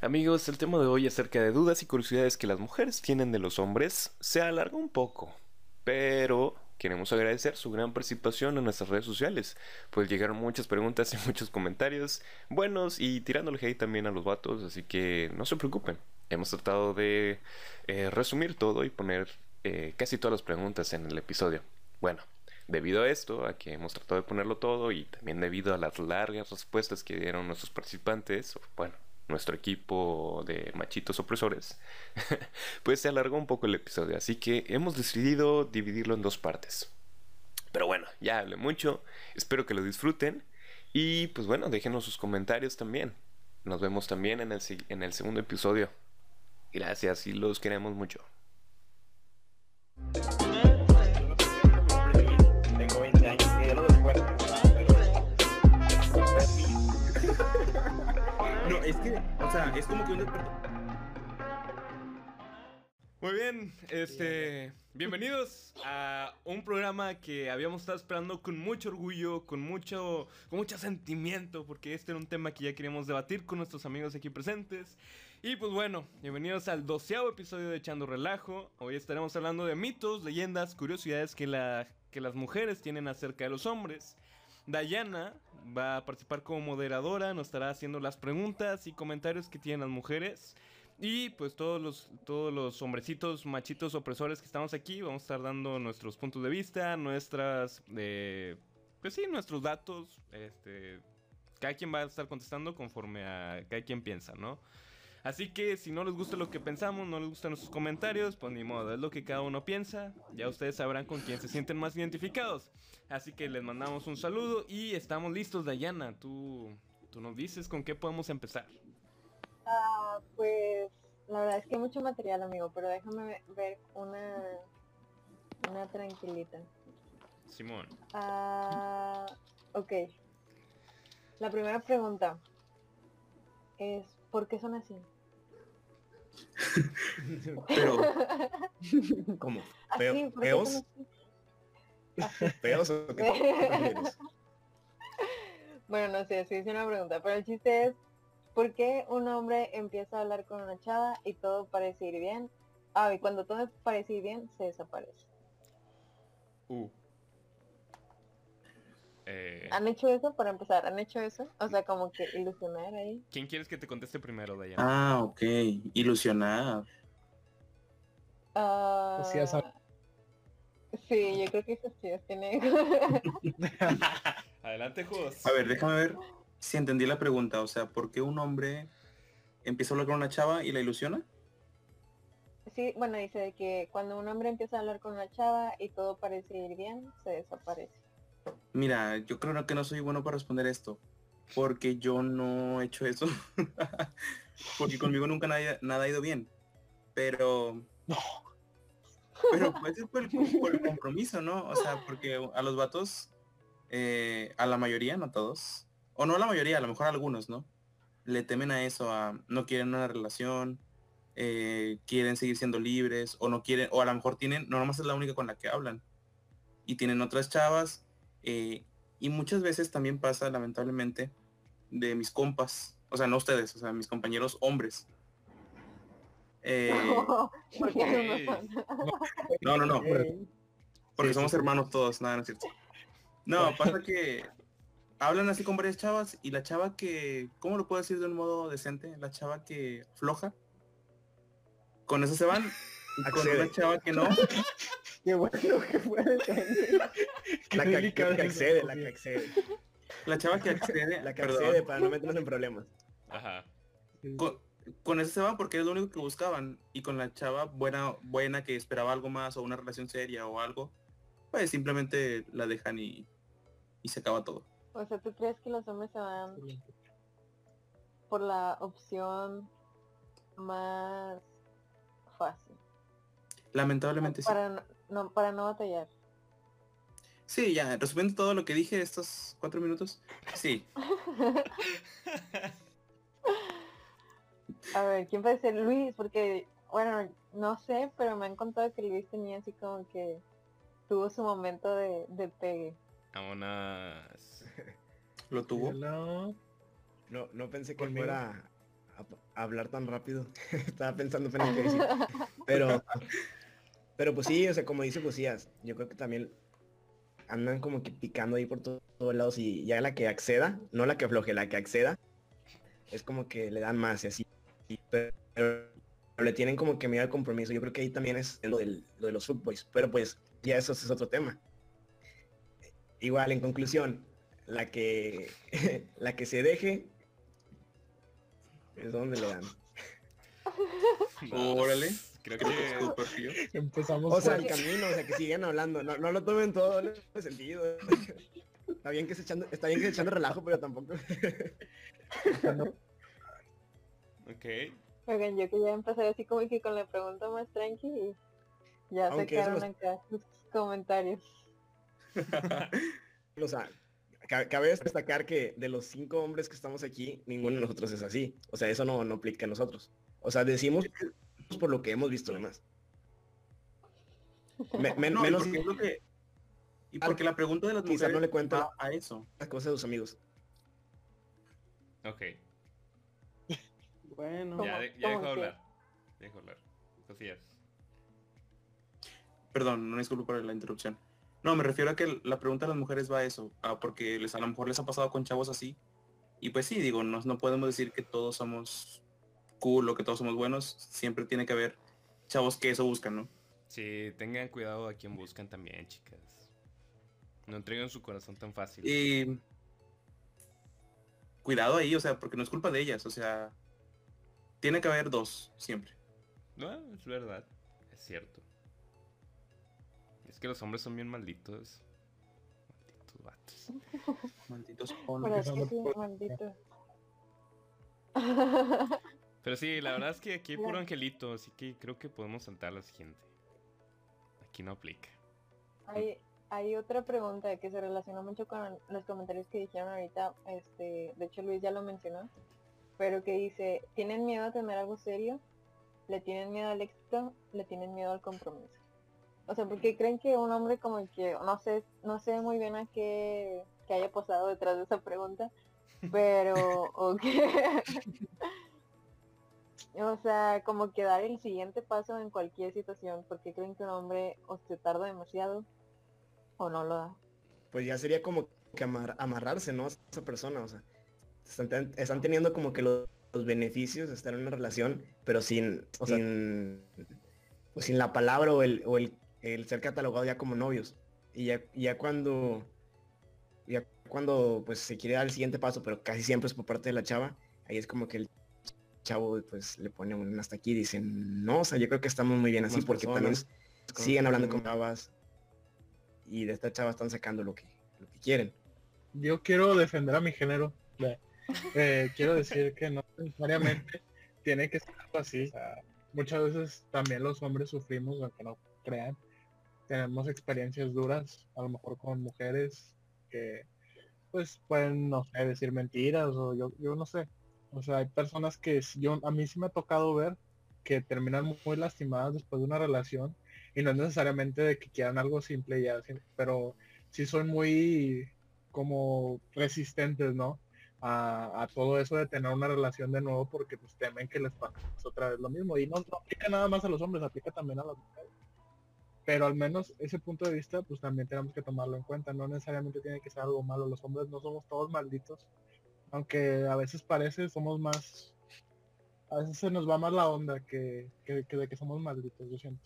Amigos, el tema de hoy acerca de dudas y curiosidades que las mujeres tienen de los hombres se alarga un poco, pero queremos agradecer su gran participación en nuestras redes sociales, pues llegaron muchas preguntas y muchos comentarios buenos y tirándole hate también a los vatos, así que no se preocupen. Hemos tratado de eh, resumir todo y poner eh, casi todas las preguntas en el episodio. Bueno, debido a esto, a que hemos tratado de ponerlo todo y también debido a las largas respuestas que dieron nuestros participantes, bueno, nuestro equipo de machitos opresores, pues se alargó un poco el episodio, así que hemos decidido dividirlo en dos partes. Pero bueno, ya hablé mucho, espero que lo disfruten y pues bueno, déjenos sus comentarios también. Nos vemos también en el, en el segundo episodio. Gracias y los queremos mucho. O Muy bien, este, bienvenidos a un programa que habíamos estado esperando con mucho orgullo, con mucho, con mucho sentimiento, porque este era un tema que ya queríamos debatir con nuestros amigos aquí presentes. Y pues bueno, bienvenidos al doceavo episodio de Echando Relajo. Hoy estaremos hablando de mitos, leyendas, curiosidades que, la, que las mujeres tienen acerca de los hombres. Dayana va a participar como moderadora, nos estará haciendo las preguntas y comentarios que tienen las mujeres. Y pues todos los, todos los hombrecitos, machitos, opresores que estamos aquí, vamos a estar dando nuestros puntos de vista, nuestras, eh, pues sí, nuestros datos. Este, cada quien va a estar contestando conforme a cada quien piensa, ¿no? Así que si no les gusta lo que pensamos, no les gustan nuestros comentarios, pues ni modo, es lo que cada uno piensa. Ya ustedes sabrán con quién se sienten más identificados. Así que les mandamos un saludo y estamos listos, Dayana. Tú, tú nos dices con qué podemos empezar. Ah, pues la verdad es que hay mucho material, amigo, pero déjame ver una, una tranquilita. Simón. Ah, ok. La primera pregunta es, ¿por qué son así? Pero, ¿cómo? ¿Feos? ¿Feos o qué? bueno, no sé, sí es una pregunta, pero el chiste es, ¿por qué un hombre empieza a hablar con una chava y todo parece ir bien? Ah, y cuando todo parece ir bien, se desaparece. Uh. Eh, ¿Han hecho eso para empezar? ¿Han hecho eso? O sea, como que ilusionar ahí. ¿Quién quieres que te conteste primero, Dayana? Ah, ok. Ilusionar. Ah, sí, yo creo que eso sí tiene. Adelante, Jos. A ver, déjame ver si entendí la pregunta. O sea, ¿por qué un hombre empieza a hablar con una chava y la ilusiona? Sí, bueno, dice que cuando un hombre empieza a hablar con una chava y todo parece ir bien, se desaparece. Mira, yo creo que no soy bueno para responder esto, porque yo no he hecho eso. porque conmigo nunca nada, ha ido bien. Pero... No. Pero pues es por el, compromiso, ¿no? O sea, porque a los vatos, eh, a la mayoría, no todos, o no a la mayoría, a lo mejor a algunos, ¿no? Le temen a eso, a no quieren una relación, eh, quieren seguir siendo libres, o no quieren, o a lo mejor tienen, no nomás es la única con la que hablan. Y tienen otras chavas eh, y muchas veces también pasa, lamentablemente, de mis compas, o sea, no ustedes, o sea, mis compañeros hombres. Eh, no, no, no. Porque somos hermanos todos, nada, no es cierto. No, pasa que hablan así con varias chavas y la chava que, ¿cómo lo puedo decir de un modo decente? La chava que floja. Con eso se van. Con una chava que no. Qué bueno que puede La que, que, accede, la que accede. La chava que accede. La que accede para no meternos en problemas. Ajá. Con, eso se van porque es lo único que buscaban. Y con la chava buena, buena que esperaba algo más o una relación seria o algo, pues simplemente la dejan y, y se acaba todo. O sea, ¿tú crees que los hombres se van por la opción más? Lamentablemente sí. No, para no batallar. Sí, ya, resumiendo todo lo que dije estos cuatro minutos, sí. A ver, ¿quién puede ser Luis? Porque, bueno, no sé, pero me han contado que Luis tenía así como que tuvo su momento de, de pegue. unas ¿Lo tuvo? No, no, no pensé que fuera a- a hablar tan rápido. Estaba pensando apenas decir. Pero, pero pues sí, o sea, como dice Josías, yo creo que también andan como que picando ahí por to- todos lados y ya la que acceda, no la que afloje, la que acceda, es como que le dan más y así. Pero le tienen como que miedo al compromiso. Yo creo que ahí también es lo, del, lo de los footboys. Pero pues ya eso es otro tema. Igual, en conclusión, la que la que se deje es donde le dan. Órale. Creo Creo que que... es tu perfil. Empezamos O sea, por- el camino, o sea, que sigan hablando. No, no lo tomen todo en ese sentido. Está bien que se echando, está bien que se echando relajo, pero tampoco. Ok. Oigan, yo quería empezar así como que con la pregunta más tranqui y ya sacaron los- acá sus comentarios. O sea, ca- cabe destacar que de los cinco hombres que estamos aquí, ninguno de nosotros es así. O sea, eso no, no aplica a nosotros. O sea, decimos por lo que hemos visto además. Me- men- No, y menos porque es lo que- Y porque la pregunta de las mujeres no le cuenta va a eso. las cosas de sus amigos. Ok. Bueno. Ya, de- ya dejo ¿Cómo que? hablar. Dejo hablar. Josías. Perdón, no disculpo por la interrupción. No, me refiero a que la pregunta de las mujeres va a eso, a porque les, a lo mejor les ha pasado con chavos así. Y pues sí, digo, no, no podemos decir que todos somos cool o que todos somos buenos. Siempre tiene que haber chavos que eso buscan, ¿no? Sí, tengan cuidado a quien buscan también, chicas. No entreguen su corazón tan fácil. Y cuidado ahí, o sea, porque no es culpa de ellas, o sea, tiene que haber dos, siempre. No, es verdad. Es cierto. Es que los hombres son bien malditos. Malditos vatos. Malditos Pero hombres. es que sí, por- maldito. Pero sí, la verdad es que aquí hay puro angelito, así que creo que podemos saltar a la siguiente. Aquí no aplica. Hay, hay otra pregunta que se relaciona mucho con los comentarios que dijeron ahorita, este, de hecho Luis ya lo mencionó, pero que dice, ¿tienen miedo a tener algo serio? ¿Le tienen miedo al éxito? ¿Le tienen miedo al compromiso? O sea, porque creen que un hombre como que, no sé, no sé muy bien a qué, qué haya pasado detrás de esa pregunta, pero, o que, o sea, como que dar el siguiente paso en cualquier situación, porque creen que un hombre o se tarda demasiado o no lo da. Pues ya sería como que amar- amarrarse, ¿no? A esa persona, o sea. Están, ten- están teniendo como que los, los beneficios de estar en una relación, pero sin, O sea- sin, pues sin la palabra o el, o el, el ser catalogado ya como novios. Y ya, ya cuando, ya cuando pues se quiere dar el siguiente paso, pero casi siempre es por parte de la chava, ahí es como que el chavo pues le pone un hasta aquí y dicen, no, o sea, yo creo que estamos muy bien así Más porque personas, también siguen hablando con chavas y de esta chava están sacando lo que, lo que quieren. Yo quiero defender a mi género. Eh, quiero decir que no necesariamente tiene que ser algo así. o sea, muchas veces también los hombres sufrimos, aunque no crean. Tenemos experiencias duras, a lo mejor con mujeres que pues pueden, no sé, decir mentiras o yo, yo no sé. O sea, hay personas que yo, a mí sí me ha tocado ver que terminan mu- muy lastimadas después de una relación y no es necesariamente de que quieran algo simple ya, pero sí son muy como resistentes, ¿no? A, todo eso de tener una relación de nuevo porque pues temen que les pase otra vez lo mismo. Y no aplica nada más a los hombres, aplica también a las mujeres. Pero al menos ese punto de vista pues también tenemos que tomarlo en cuenta. No necesariamente tiene que ser algo malo. Los hombres no somos todos malditos. Aunque a veces parece somos más... A veces se nos va más la onda que, que, que de que somos malditos, yo siento.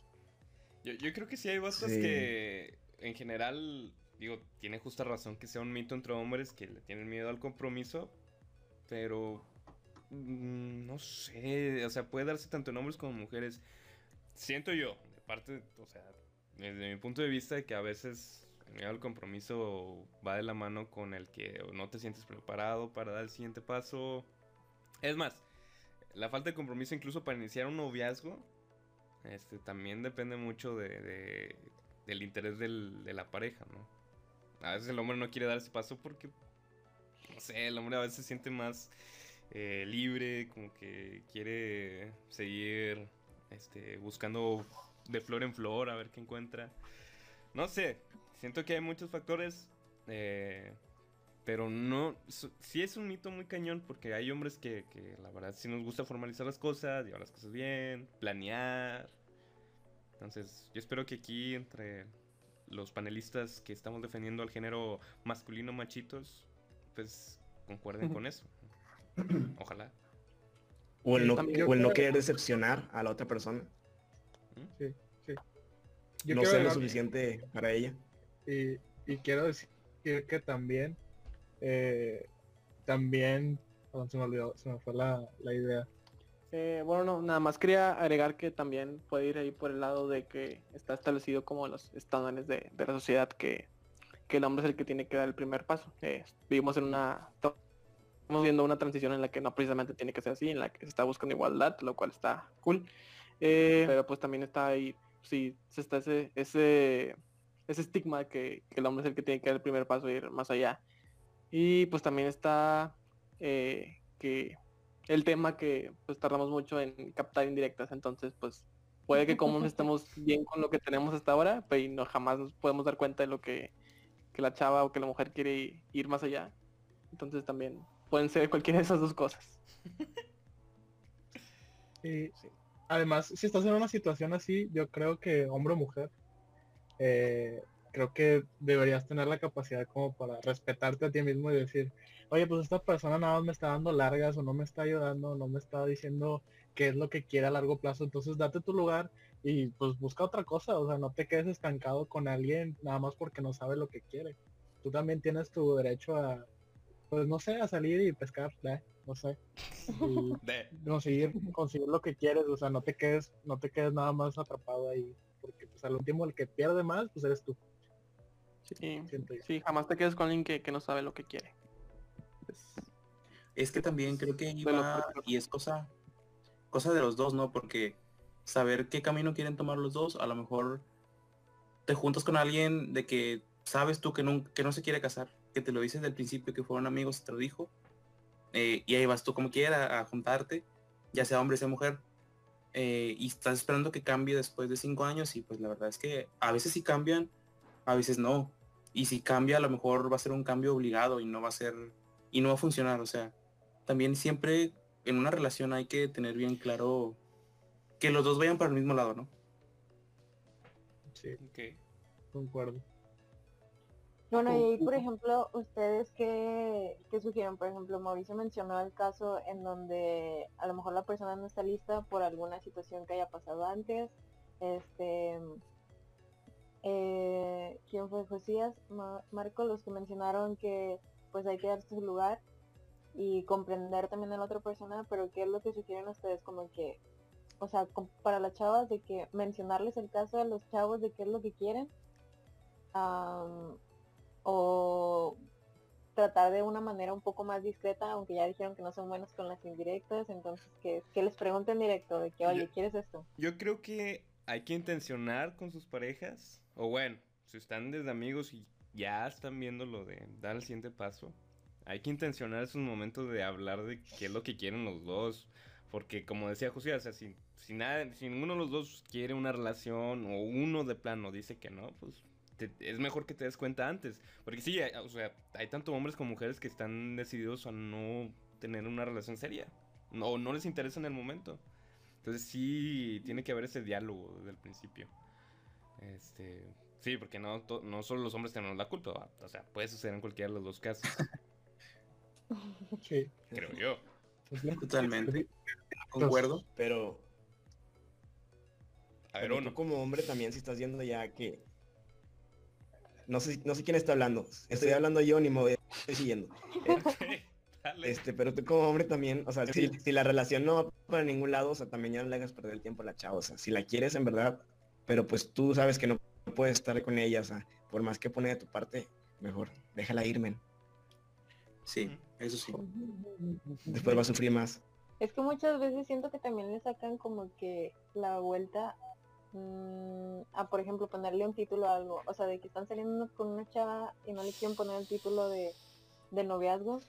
Yo, yo creo que sí hay Sí. que en general, digo, tiene justa razón que sea un mito entre hombres que le tienen miedo al compromiso, pero mm, no sé, o sea, puede darse tanto en hombres como en mujeres. Siento yo, de parte, o sea, desde mi punto de vista, de que a veces el compromiso va de la mano con el que no te sientes preparado para dar el siguiente paso. Es más, la falta de compromiso incluso para iniciar un noviazgo este, también depende mucho de, de- del interés del- de la pareja, ¿no? A veces el hombre no quiere dar ese paso porque, no sé, el hombre a veces se siente más eh, libre, como que quiere seguir este, buscando de flor en flor a ver qué encuentra. No sé, siento que hay muchos factores, eh, Pero no, su- sí es un mito muy cañón porque hay hombres que, que la verdad sí nos gusta formalizar las cosas, llevar las cosas bien, planear. Entonces, yo espero que aquí entre los panelistas que estamos defendiendo al género masculino machitos, pues concuerden con eso. Ojalá. O el Sí, no, también. o el no querer decepcionar a la otra persona. Yo no quiero ser lo suficiente para ella. Y, y quiero decir que también, eh, también, se me olvidó, se me fue la, la idea. Eh, bueno, no, nada más quería agregar que también puede ir ahí por el lado de que está establecido como los estándares de, de la sociedad que, que el hombre es el que tiene que dar el primer paso. Eh, vivimos en una... Estamos viendo una transición en la que no precisamente tiene que ser así, en la que se está buscando igualdad, lo cual está cool. Eh, pero pues también está ahí, sí, se está ese, ese, ese estigma que, que el hombre es el que tiene que dar el primer paso e ir más allá. Y pues también está eh, que el tema que pues tardamos mucho en captar indirectas, entonces pues puede que como estemos bien con lo que tenemos hasta ahora, pero y no jamás nos podemos dar cuenta de lo que, que la chava o que la mujer quiere ir más allá. Entonces también pueden ser cualquiera de esas dos cosas. Y además, si estás en una situación así, yo creo que hombre o mujer, eh, creo que deberías tener la capacidad como para respetarte a ti mismo y decir, oye, pues esta persona nada más me está dando largas o no me está ayudando, no me está diciendo qué es lo que quiere a largo plazo, entonces date tu lugar y pues busca otra cosa, o sea, no te quedes estancado con alguien nada más porque no sabe lo que quiere. Tú también tienes tu derecho a, pues no sé, a salir y pescar, ¿eh? no sé. Y conseguir conseguir lo que quieres o sea no te quedes no te quedes nada más atrapado ahí porque pues al último el que pierde más pues eres tú Sí, sí, jamás te quedes con alguien que, que no sabe lo que quiere. Es- Es que también creo que iba y es cosa, cosa de los dos, ¿no? Porque saber qué camino quieren tomar los dos, a lo mejor te juntas con alguien de que sabes tú que no, que no se quiere casar, que te lo dices desde el principio, que fueron amigos y te lo dijo, eh, y ahí vas tú como quiera a juntarte, ya sea hombre, sea mujer, eh, y estás esperando que cambie después de cinco años, y pues la verdad es que a veces sí cambian, a veces no, y si cambia a lo mejor va a ser un cambio obligado y no va a ser, y no va a funcionar, o sea, también siempre en una relación hay que tener bien claro que los dos vayan para el mismo lado, ¿no? sí ok. concuerdo Bueno, y por ejemplo, ustedes qué, qué sugieren, por ejemplo, Mauricio mencionó el caso en donde a lo mejor la persona no está lista por alguna situación que haya pasado antes. Este, eh, ¿quién fue Josías? Ma- Marco, los que mencionaron que pues hay que darse su lugar y comprender también a la otra persona, pero ¿qué es lo que sugieren ustedes como que, o sea, para las chavas de que mencionarles el caso de los chavos de qué es lo que quieren? am, o tratar de una manera un poco más discreta, aunque ya dijeron que no son buenos con las indirectas, entonces que, que les pregunten directo de que, oye, Yo- ¿quieres esto? Yo creo que hay que intencionar con sus parejas, o bueno, si están desde amigos y ya están viendo lo de dar el siguiente paso, hay que intencionar esos momentos de hablar de qué es lo que quieren los dos, porque como decía José, o sea, si, si, nada, si ninguno de los dos quiere una relación o uno de plano dice que no, pues te- es mejor que te des cuenta antes, porque sí, hay- o sea, hay tanto hombres como mujeres que están decididos a no tener una relación seria, no, no les interesa en el momento. Entonces sí tiene que haber ese diálogo desde el principio. Este, sí, porque no, to- no solo los hombres tenemos la culpa, ¿va? o sea, puede suceder en cualquiera de los dos casos, sí creo yo. Totalmente. Concuerdo. Pero, A ver, pero uno. tú como hombre también si estás viendo ya que... No sé, no sé quién está hablando. Estoy hablando yo ni me voy, estoy siguiendo. Eh, Dale. Este, pero tú como hombre también, o sea, si, si la relación no va para ningún lado, o sea, también ya no le hagas perder el tiempo a la chava, o sea, si la quieres en verdad, pero pues tú sabes que no puedes estar con ella, o sea, por más que pone de tu parte, mejor, déjala ir, men. Sí, eso sí. Después va a sufrir más. Es que muchas veces siento que también le sacan como que la vuelta a, por ejemplo, ponerle un título a algo. O sea, de que están saliendo con una chava y no le quieren poner el título de, de noviazgo.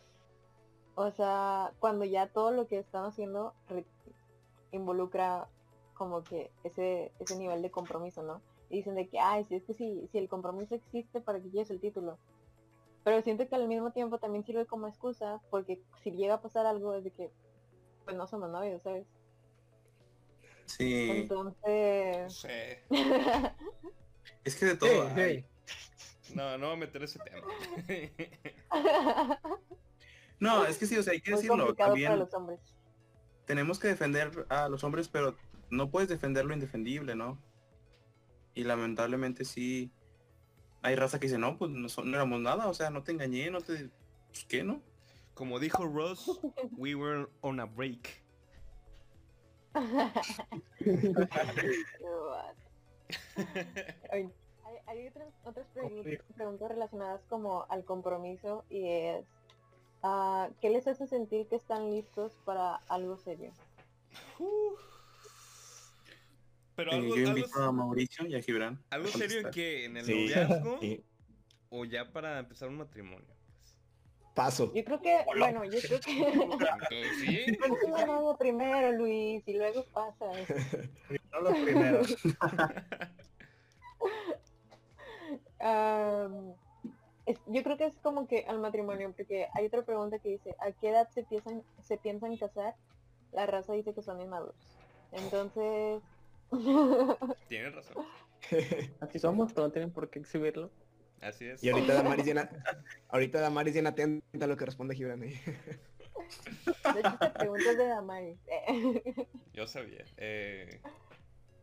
O sea, cuando ya todo lo que están haciendo involucra como que ese, ese nivel de compromiso, ¿no? Y dicen de que, ay, si es que si, si el compromiso existe, ¿para qué quieres el título? Pero siento que al mismo tiempo también sirve como excusa porque si llega a pasar algo es de que pues no somos novios, ¿sabes? Sí. Entonces... sé. Es que de todo. Sí, sí. No, no voy a meter ese tema. No, es que sí, o sea, hay que Muy decirlo. para También los hombres. tenemos que defender a los hombres, pero no puedes defender lo indefendible, ¿no? Y lamentablemente sí hay raza que dice, no, pues no, no éramos nada, o sea, no te engañé, no te... Pues, ¿Qué, no? Como dijo Ross, we were on a break. Hay, hay otras, otras preguntas relacionadas como al compromiso y es ah, ¿qué les hace sentir que están listos para algo serio? Pero Eh, algo, yo algo, invito a Mauricio y a Gibran. algo serio en que en el Sí. noviazgo Sí. o ya para empezar un matrimonio. Paso. Yo creo que, bueno, yo creo que sí. Primero, Luis, y luego pasa. No los primeros. Es- yo creo que es como que al matrimonio, porque hay otra pregunta que dice, ¿a qué edad se piensan, se piensan casar? La raza dice que son inmaduros. Entonces, Tienes razón. Así somos, pero no tienen por qué exhibirlo. Así es. Y ahorita Damaris bien, ahorita Damaris bien atenta a lo que responde Gibran ahí. de hecho, esta pregunta es de Damaris. Yo sabía. Eh,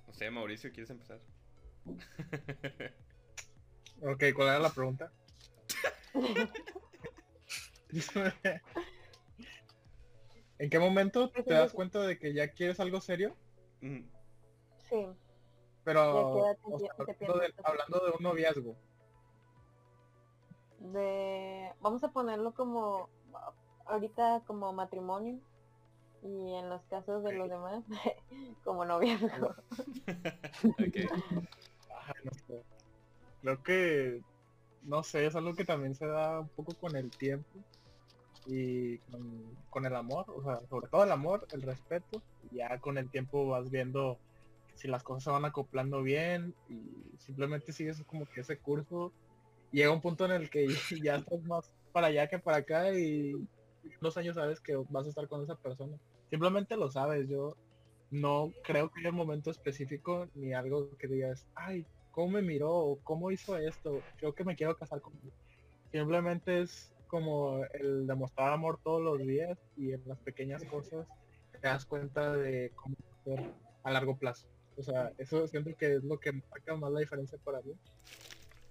no sé, Mauricio, ¿quieres empezar? Ok, ¿cuál era la pregunta? ¿En qué momento te das cuenta de que ya quieres algo serio? Sí, Pero hablando de un noviazgo. De, vamos a ponerlo como, ahorita como matrimonio, y en los casos de los demás, como noviazgo. ok. Ajá, no sé. Creo que, no sé, es algo que también se da un poco con el tiempo y con, con el amor, o sea, sobre todo el amor, el respeto, y ya con el tiempo vas viendo si las cosas se van acoplando bien y simplemente sigues como que ese curso. Llega un punto en el que ya estás más para allá que para acá y en dos años sabes que vas a estar con esa persona. Simplemente lo sabes, yo no creo que haya un momento específico ni algo que digas, ay, ¿cómo me miró? ¿Cómo hizo esto? Creo que me quiero casar con. Simplemente es como el demostrar amor todos los días y en las pequeñas cosas te das cuenta de cómo ser a largo plazo. O sea, eso siento que es lo que marca más la diferencia para mí.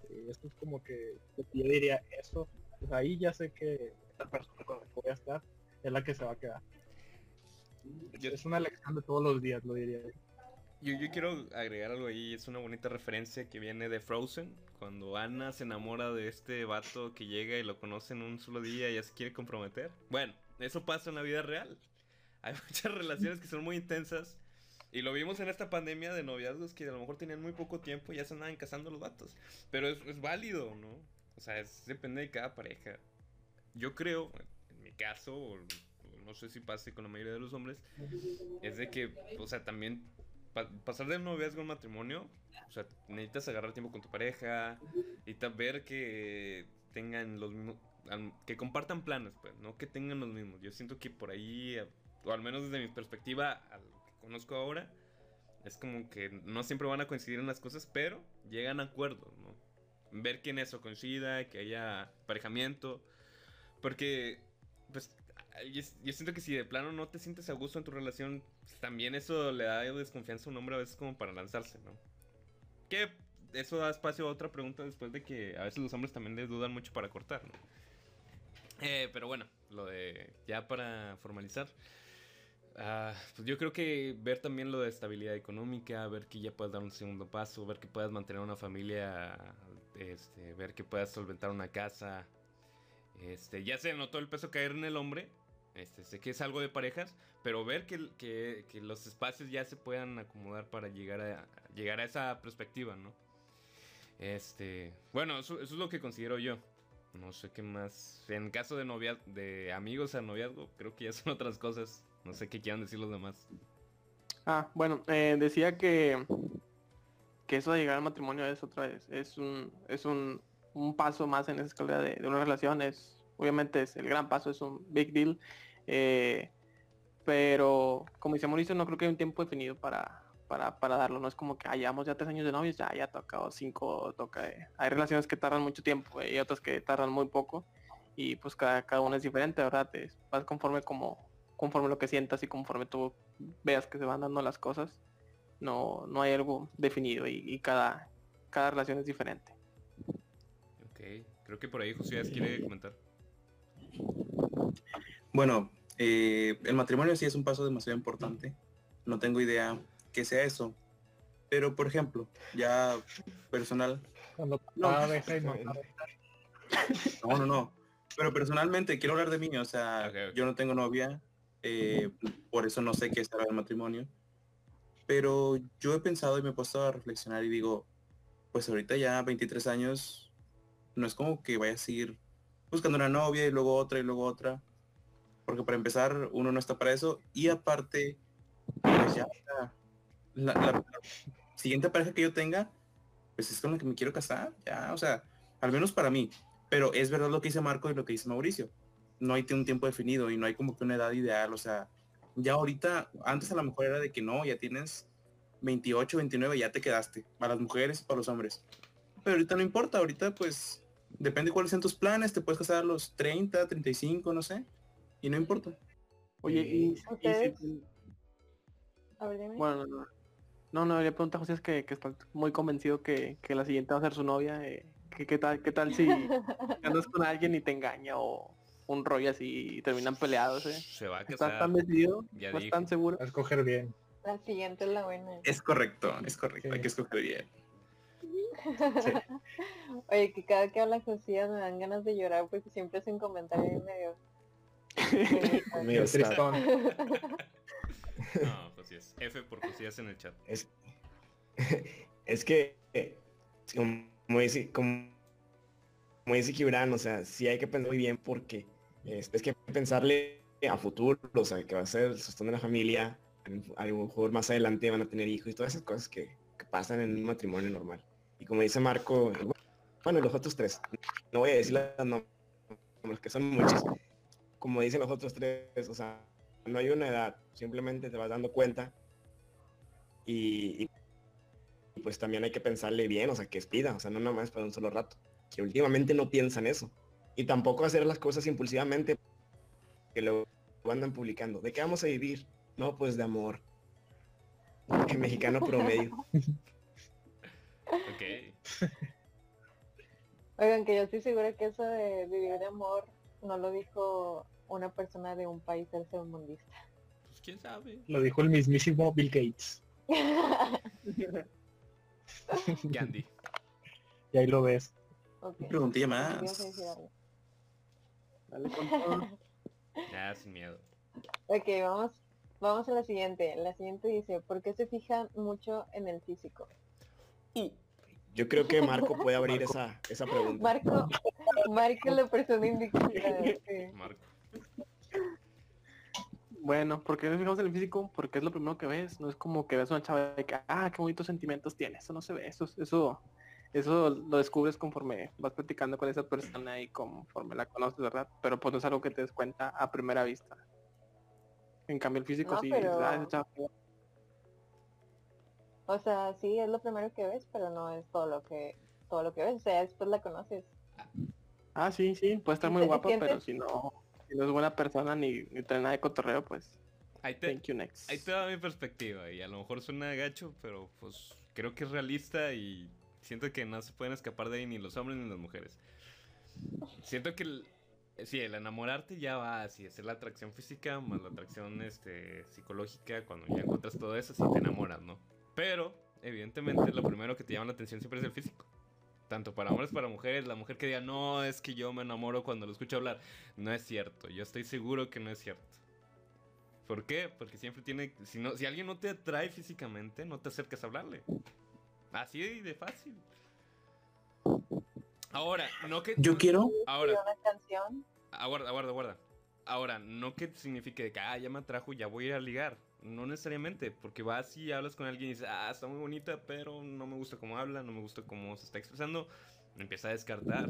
Y esto es como que yo diría eso, pues ahí ya sé que esta persona con la que voy a estar es la que se va a quedar. Yo- Es una elección de todos los días, lo diría. Yo, yo quiero agregar algo ahí, es una bonita referencia que viene de Frozen, cuando Anna se enamora de este vato que llega y lo conoce en un solo día y ya se quiere comprometer. Bueno, eso pasa en la vida real. Hay muchas relaciones que son muy intensas y lo vimos en esta pandemia de noviazgos que a lo mejor tenían muy poco tiempo y ya se andaban casando los vatos. Pero es, es válido, ¿no? O sea, es- depende de cada pareja. Yo creo, en mi caso, o- no sé si pase con la mayoría de los hombres, es de que, o sea, también pa- pasar de noviazgo a un matrimonio, o sea, necesitas agarrar tiempo con tu pareja, necesitas ver que tengan los mismos, que compartan planes, pues, no que tengan los mismos. Yo siento que por ahí, o al menos desde mi perspectiva, conozco ahora, es como que no siempre van a coincidir en las cosas, pero llegan a acuerdos, ¿no? Ver que en eso coincida, que haya aparejamiento, porque, pues, yo, yo siento que si de plano no te sientes a gusto en tu relación, pues, también eso le da desconfianza a un hombre a veces como para lanzarse, ¿no? Que eso da espacio a otra pregunta después de que a veces los hombres también les dudan mucho para cortar, ¿no? Eh, pero bueno, lo de ya para formalizar. Ah, pues yo creo que ver también lo de estabilidad económica, ver que ya puedas dar un segundo paso, ver que puedas mantener una familia, este, ver que puedas solventar una casa, este, ya se notó el peso caer en el hombre. Este, sé que es algo de parejas, pero ver que, que- los espacios ya se puedan acomodar para llegar a, a llegar a esa perspectiva, ¿no? Este, bueno, eso, eso es lo que considero yo. No sé qué más. En caso de novia, de amigos a noviazgo, creo que ya son otras cosas. No sé qué quieran decir los demás. Ah, bueno, eh, decía que que eso de llegar al matrimonio es otra vez, es un, es un un paso más en esa escalera de, de una relación es, obviamente es el gran paso, es un big deal. eh, pero como dice Mauricio, no creo que hay un tiempo definido para, para, para darlo. No es como que ah, llevamos ya tres años de novios, ya, ya toca o cinco, toca. eh. Hay relaciones que tardan mucho tiempo y otras que tardan muy poco. Y pues cada, cada uno es diferente, ¿verdad? Te vas conforme como, conforme lo que sientas y conforme tú veas que se van dando las cosas. No, no hay algo definido y, y cada, cada relación es diferente. Ok, creo que por ahí Josías quiere comentar. Bueno, eh, el matrimonio sí es un paso demasiado importante. No tengo idea que sea eso. Pero, por ejemplo, ya personal. Cuando No. No, no, no. Pero personalmente, quiero hablar de mí. O sea, yo no tengo novia. Eh, por eso no sé qué será el matrimonio. Pero yo he pensado y me he puesto a reflexionar y digo, pues ahorita ya 23 años, no es como que vaya a seguir buscando una novia y luego otra y luego otra. Porque para empezar, uno no está para eso. Y aparte, pues ya la- la siguiente pareja que yo tenga, pues es con la que me quiero casar. Ya, o sea, al menos para mí. Pero es verdad lo que dice Marco y lo que dice Mauricio. No hay un tiempo definido y no hay como que una edad ideal. O sea, ya ahorita, antes a lo mejor era de que no, ya tienes 28, 29, ya te quedaste. Para las mujeres y para los hombres. Pero ahorita no importa. Ahorita pues depende cuáles sean tus planes. Te puedes casar a los 30, 35, no sé. Y no importa. Oye, y, y si A ver, dime. Bueno, no, no. No, no, le pregunta a José es que, que está muy convencido que, que la siguiente va a ser su novia. eh, que, ¿Qué tal, qué tal si andas con alguien y te engaña o un rollo así y terminan peleados? Eh? Se va a ¿Estás casar. tan decidido? ya ¿Estás dijo. tan seguro? a escoger bien. La siguiente es la buena. Es correcto, es correcto. Hay que escoger bien. Oye, que cada que habla Josías me dan ganas de llorar porque siempre hacen comentarios medio... Medio sad. Tristón. No, Josías. F por Josías en el chat. Es, es que, eh, como, como dice, como, como dice Gibran, o sea, sí hay que pensar muy bien porque es, que pensarle a futuro, o sea, que va a ser el sostén de la familia, a lo mejor más adelante van a tener hijos y todas esas cosas que, pasan en un matrimonio normal. Y como dice Marco, bueno, los otros tres, no voy a decir los nombres, que son muchos, como dicen los otros tres, o sea, no hay una edad, simplemente te vas dando cuenta y, y y pues también hay que pensarle bien, o sea, que es vida, o sea, no nada más para un solo rato. Que últimamente no piensan eso. Y tampoco hacer las cosas impulsivamente que luego andan publicando. ¿De qué vamos a vivir? No, pues de amor. El mexicano promedio. Ok. Oigan, que yo estoy segura que eso de vivir de amor no lo dijo una persona de un país tercermundista. Pues quién sabe. Lo dijo el mismísimo Bill Gates. Gandhi. Y ahí lo ves. Ok. Una preguntilla más. Dale con todo. Ya, sin miedo. Ok, vamos, vamos a la siguiente. La siguiente dice, ¿por qué se fijan mucho en el físico? Yo creo que Marco puede abrir esa, esa pregunta. Marco, Marco es la persona indicada. sí. Marco. Bueno, ¿por qué nos fijamos en el físico? Porque es lo primero que ves. No es como que ves una chava de que, ah, qué bonitos sentimientos tiene. Eso no se ve. Eso, eso, eso lo descubres conforme vas platicando con esa persona y conforme la conoces, ¿verdad? Pero pues no es algo que te des cuenta a primera vista. En cambio el físico No, sí, pero- "Ah, O sea, sí, es lo primero que ves, pero no es todo lo que todo lo que ves. O sea, después la conoces. Ah, sí, sí, puede estar muy ¿Te guapa, pero si no, si no es buena persona ni, ni trae nada de cotorreo, pues Ahí te, thank you next. ahí te da mi perspectiva. Y a lo mejor suena gacho, pero pues creo que es realista y siento que no se pueden escapar de ahí ni los hombres ni las mujeres. Siento que el, sí, el enamorarte ya va así, es la atracción física más la atracción este, psicológica. Cuando ya encuentras todo eso, sí te enamoras, ¿no? Pero, evidentemente, lo primero que te llama la atención siempre es el físico. Tanto para hombres como para mujeres, la mujer que diga, no, es que yo me enamoro cuando lo escucho hablar. No es cierto, yo estoy seguro que no es cierto. ¿Por qué? Porque siempre tiene. Si, no, si alguien no te atrae físicamente, no te acerques a hablarle. Así de fácil. Ahora, no que. Yo quiero, Ahora, una canción. aguarda, aguarda, aguarda. Ahora, no que signifique que, ah, ya me atrajo, ya voy a ir a ligar. No necesariamente, porque vas y hablas con alguien y dices, ah, está muy bonita, pero no me gusta cómo habla, no me gusta cómo se está expresando. empieza a descartar.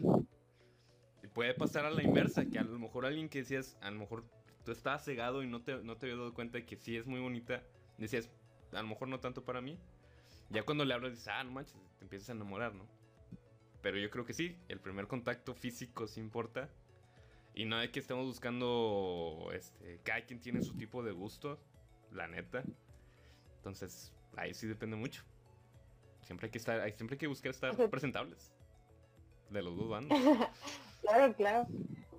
Y puede pasar a la inversa, que a lo mejor alguien que decías, a lo mejor tú estabas cegado y no te, no te habías dado cuenta de que sí es muy bonita, decías, a lo mejor no tanto para mí. Ya cuando le hablas dices, ah, no manches, te empiezas a enamorar, ¿no? Pero yo creo que sí, el primer contacto físico sí importa. Y no es que estemos buscando, este, cada quien tiene su tipo de gusto, la neta. Entonces, ahí sí depende mucho. Siempre hay que estar, hay- siempre hay que buscar estar presentables. De los dos bandos. Claro, claro.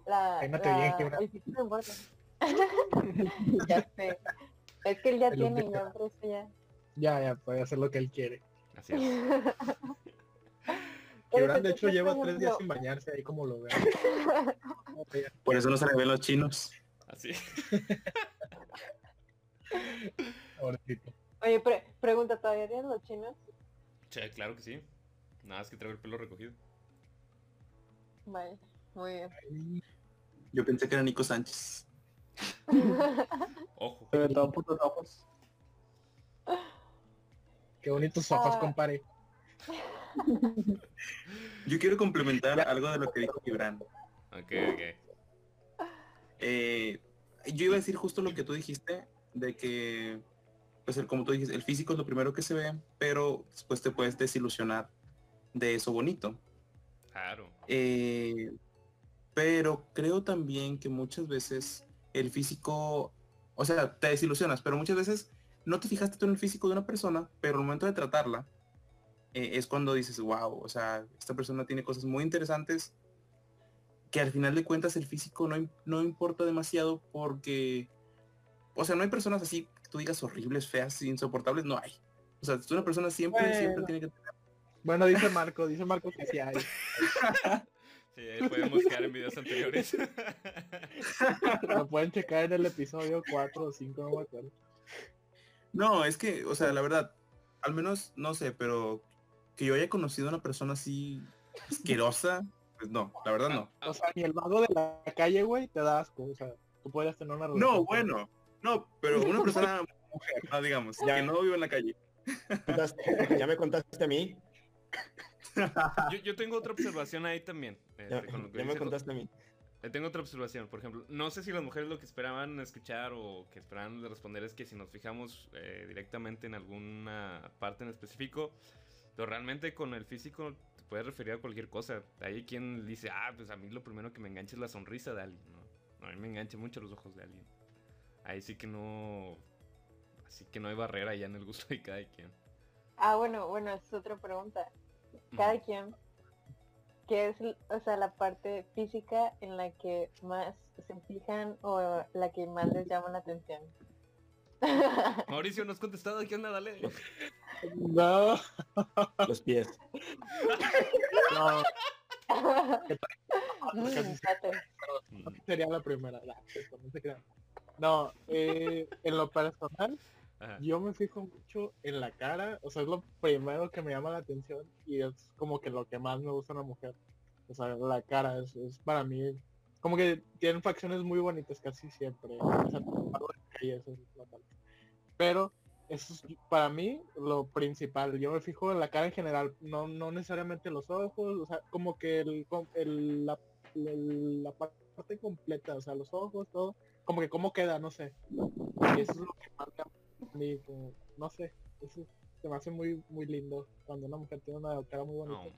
La, Peínate la- bien, Gibran. el físico importa. ya sé. Es que él ya El tiene, ya por eso ya. Ya, ya, puede hacer lo que él quiere. Así es. Gibran, de Pero, hecho, lleva tres días sin bañarse, ahí como lo vean. Por eso no se le ven los chinos. Así. Oye, pre- pregunta, ¿todavía tienen los chinos? Che, claro que sí. Nada más que traigo el pelo recogido. Vale, muy bien. Yo pensé que era Nico Sánchez. Ojo. Sobre todo putos ojos. Qué bonitos ojos, Ah. compadre. Yo quiero complementar algo de lo que dijo Gibran. Ok, ok. Eh, yo iba a decir justo lo que tú dijiste, de que, pues el, como tú dijiste, el físico es lo primero que se ve, pero después te puedes desilusionar de eso bonito. Claro. Eh, pero creo también que muchas veces el físico, o sea, te desilusionas, pero muchas veces no te fijaste tú en el físico de una persona, pero al momento de tratarla, eh, es cuando dices, wow, o sea, esta persona tiene cosas muy interesantes que al final de cuentas el físico no, no importa demasiado porque, o sea, no hay personas así que tú digas horribles, feas, insoportables, no hay. O sea, una persona siempre, siempre Bueno. tiene que Bueno, dice Marco, dice Marco que sí hay. Sí, ahí podemos quedar en videos anteriores. Lo pueden checar en el episodio 4 o 5, no me acuerdo. No, es que, o sea, la verdad, al menos, no sé, pero que yo haya conocido a una persona así asquerosa, pues no, la verdad no. O sea, ni el vago de la calle, güey, te da asco. O sea, tú podrías tener una relación. No, bueno, no, pero una persona mujer, no, digamos, Ya. que no vive en la calle. Ya me contaste a mí. Yo, yo tengo otra observación ahí también. este, Ya, con lo que ya me contaste a mí. Eh, Tengo otra observación, por ejemplo, no sé si las mujeres lo que esperaban escuchar o que esperaban responder es que si nos fijamos eh, directamente en alguna parte en específico, pero realmente con el físico te puedes referir a cualquier cosa. Hay quien dice, ah, pues a mí lo primero que me engancha es la sonrisa de alguien, ¿no? A mí me enganchan mucho los ojos de alguien. Ahí sí que no... Así que no hay barrera ya en el gusto de cada quien. Ah, bueno, bueno, es otra pregunta. Cada quien, ¿qué es, o sea, la parte física en la que más se fijan o la que más les llama la atención? Mauricio, no has contestado, ¿qué onda? Dale. No, Los pies. no, Mm, sería la primera. No, eh, en lo personal, yo me fijo mucho en la cara, o sea, es lo primero que me llama la atención y es como que lo que más me gusta en una mujer. O sea, la cara es, para mí, como que tienen facciones muy bonitas casi siempre. Pero eso es para mí lo principal. Yo me fijo en la cara en general, no, no necesariamente los ojos, o sea, como que el, el- la, la parte completa, o sea, los ojos, todo, como que cómo queda, no sé. Eso es lo que como, no sé, eso se me hace muy muy lindo cuando una mujer tiene una cara muy bonita. No.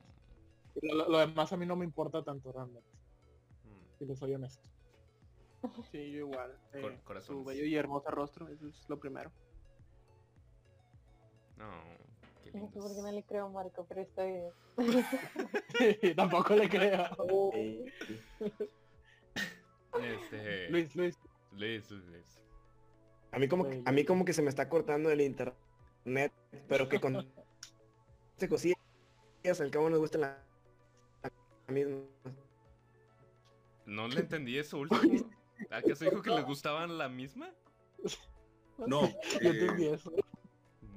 Y Lo, lo demás a mí no me importa tanto realmente, Mm. si les soy honesto. Sí, yo igual. Cor- eh, corazones. su bello y hermoso rostro, eso es lo primero. No, qué No sé por qué no le creo a Marco, pero estoy bien. Tampoco le creo. Eh, Este, Luis, Luis, Luis, Luis, Luis. A mí como a mí como que se me está cortando el internet, pero que con este cosillas al cabo nos gusta la, la misma. No le entendí eso último. ¿Acaso dijo que les gustaban la misma? No, yo eh, entendí eso.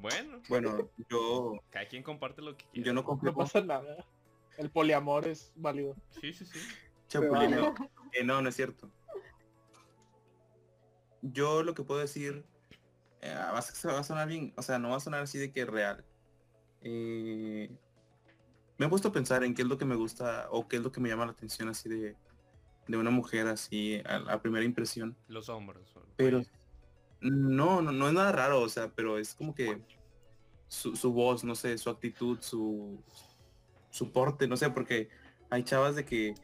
Bueno, bueno, yo, cada quien comparte lo que quiere. yo no No confío pasa nada. El poliamor es válido. Sí, sí, sí. Chapulineo. Eh, no, no es cierto. Yo lo que puedo decir, eh, va, a, va a sonar bien, o sea, no va a sonar así de que real. Eh, me he puesto a pensar en qué es lo que me gusta o qué es lo que me llama la atención así de, de una mujer así a, a primera impresión. Los hombros. Pero no, no, no es nada raro, o sea, pero es como que su, su voz, no sé, su actitud, su, su porte, no sé, porque hay chavas de que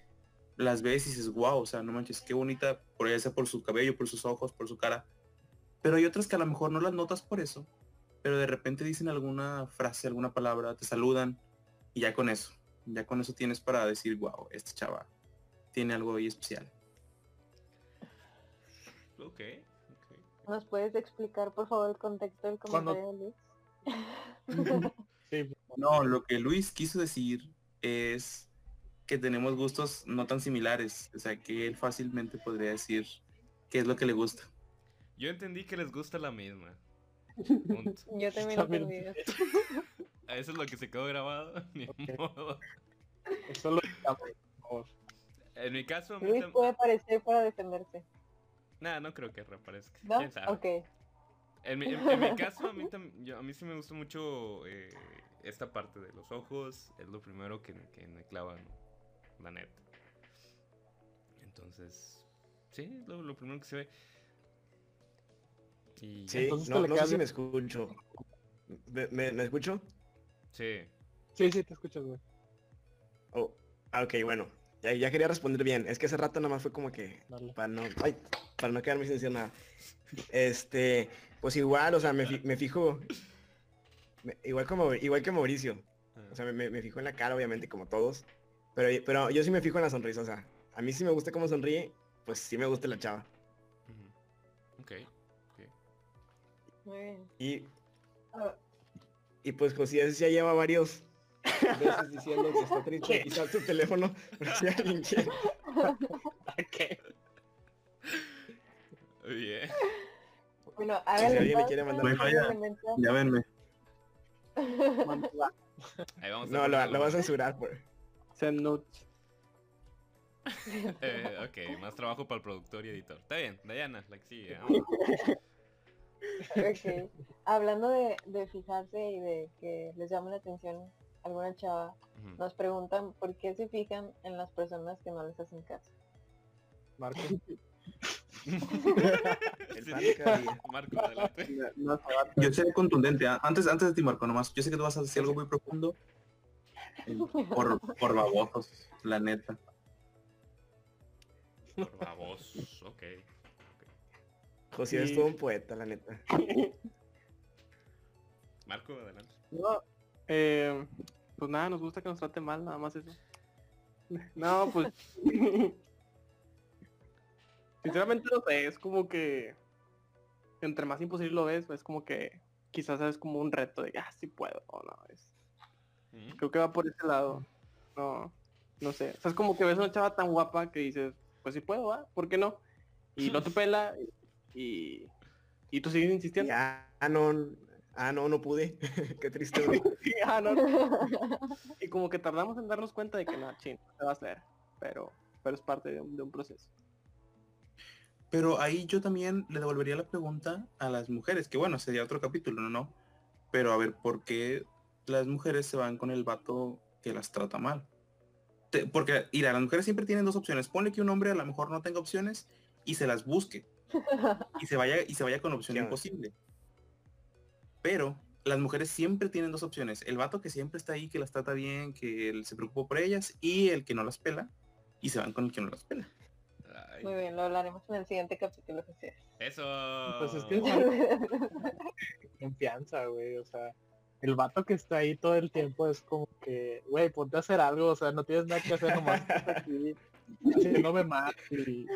las ves y dices, wow, o sea, no manches, qué bonita, por ya sea por su cabello, por sus ojos, por su cara. Pero hay otras que a lo mejor no las notas por eso, pero de repente dicen alguna frase, alguna palabra, te saludan y ya con eso, ya con eso tienes para decir, wow, esta chava tiene algo ahí especial. Ok. ¿Nos puedes explicar, por favor, el contexto del Cuando- comentario de Luis? Sí, No, lo que Luis quiso decir es que tenemos gustos no tan similares, o sea, que él fácilmente podría decir qué es lo que le gusta. Yo entendí que les gusta la misma. Punto. Yo también lo entendí. Eso es lo que se quedó grabado. Ni Ok. modo. eso lo por favor. En mi caso, a mí Luis puede aparecer para defenderse. Nah, no creo que reaparezca. ¿No? ¿Quién sabe? Ok. En mi, en- en mi caso, a mí, tam- yo- a mí sí me gusta mucho eh, esta parte de los ojos. Es lo primero que, que me clavan, la neta. Entonces, sí, lo, lo primero que se ve. Y Sí, Entonces no, no sé si me escucho. ¿Me, me- me escucho? sí. Sí, sí, te escuchas, güey. Oh, ah, ok, bueno. Ya, ya quería responder bien. Es que hace rato nada más fue como que Dale. para no, ay, para no quedarme sin decir nada. Este, pues igual, o sea, me, me fijo, me- igual como, igual que Mauricio. O sea, me, me- me fijo en la cara, obviamente, como todos. Pero, pero yo sí me fijo en la sonrisa, o sea, a mí sí me gusta cómo sonríe, pues sí me gusta la chava. Ujú. Ok. Muy bien. Y, Ah, y pues José ya lleva varios veces diciendo que está triste quitar su teléfono, pero si alguien quiere. ¿Qué? Muy bien. Bueno, Si háganle alguien le quiere mandar falla. simplemente- Ya venme. Ahí vamos a No, lo, lo va a censurar, pues. Send nudes. Eh, ok, más trabajo para el productor y editor. Está bien, Dayana, la que sigue. Hablando de, de fijarse y de que les llame la atención alguna chava, Ujú. nos preguntan por qué se fijan en las personas que no les hacen caso. Marco. El adelante. No, no. Yo seré contundente. ah, Antes, antes de ti, Marco, nomás. Yo sé que tú vas a decir algo muy profundo. Por, por babosos, la neta. Por babos, ok. José es Sí. todo un poeta, la neta. Marco, adelante. No, eh, pues nada, nos gusta que nos trate mal, nada más eso. No, pues... Sinceramente no sé, es como que... Entre más imposible lo ves, es como que quizás es como un reto de, ah, sí puedo, o no, es... Creo que va por ese lado. No, no sé. O sea, es como que ves una chava tan guapa que dices, pues sí puedo, ¿va? ¿Por qué no? Y no te pela y... Y tú sigues insistiendo. Ya, ah, no, ah, no, no pude. Qué triste. Sí, ah, no, Y como que tardamos en darnos cuenta de que no, ching, no se va a hacer. Pero, pero es parte de un, de un proceso. Pero ahí yo también le devolvería la pregunta a las mujeres, que bueno, sería otro capítulo, ¿no? no Pero a ver, ¿por qué las mujeres se van con el vato que las trata mal? Te- porque, mira, las mujeres siempre tienen dos opciones. Ponle que un hombre a lo mejor no tenga opciones y se las busque. Y se vaya, y se vaya con opción imposible. Pero las mujeres siempre tienen dos opciones. El vato que siempre está ahí, que las trata bien, que él se preocupa por ellas, y el que no las pela. Y se van con el que no las pela. Ay, Muy bien, lo hablaremos en el siguiente capítulo, José. Eso. Pues es que es confianza, güey. O sea, el vato que está ahí todo el tiempo es como que, güey, ponte a hacer algo. O sea, no tienes nada que hacer nomás aquí haciéndome mal y,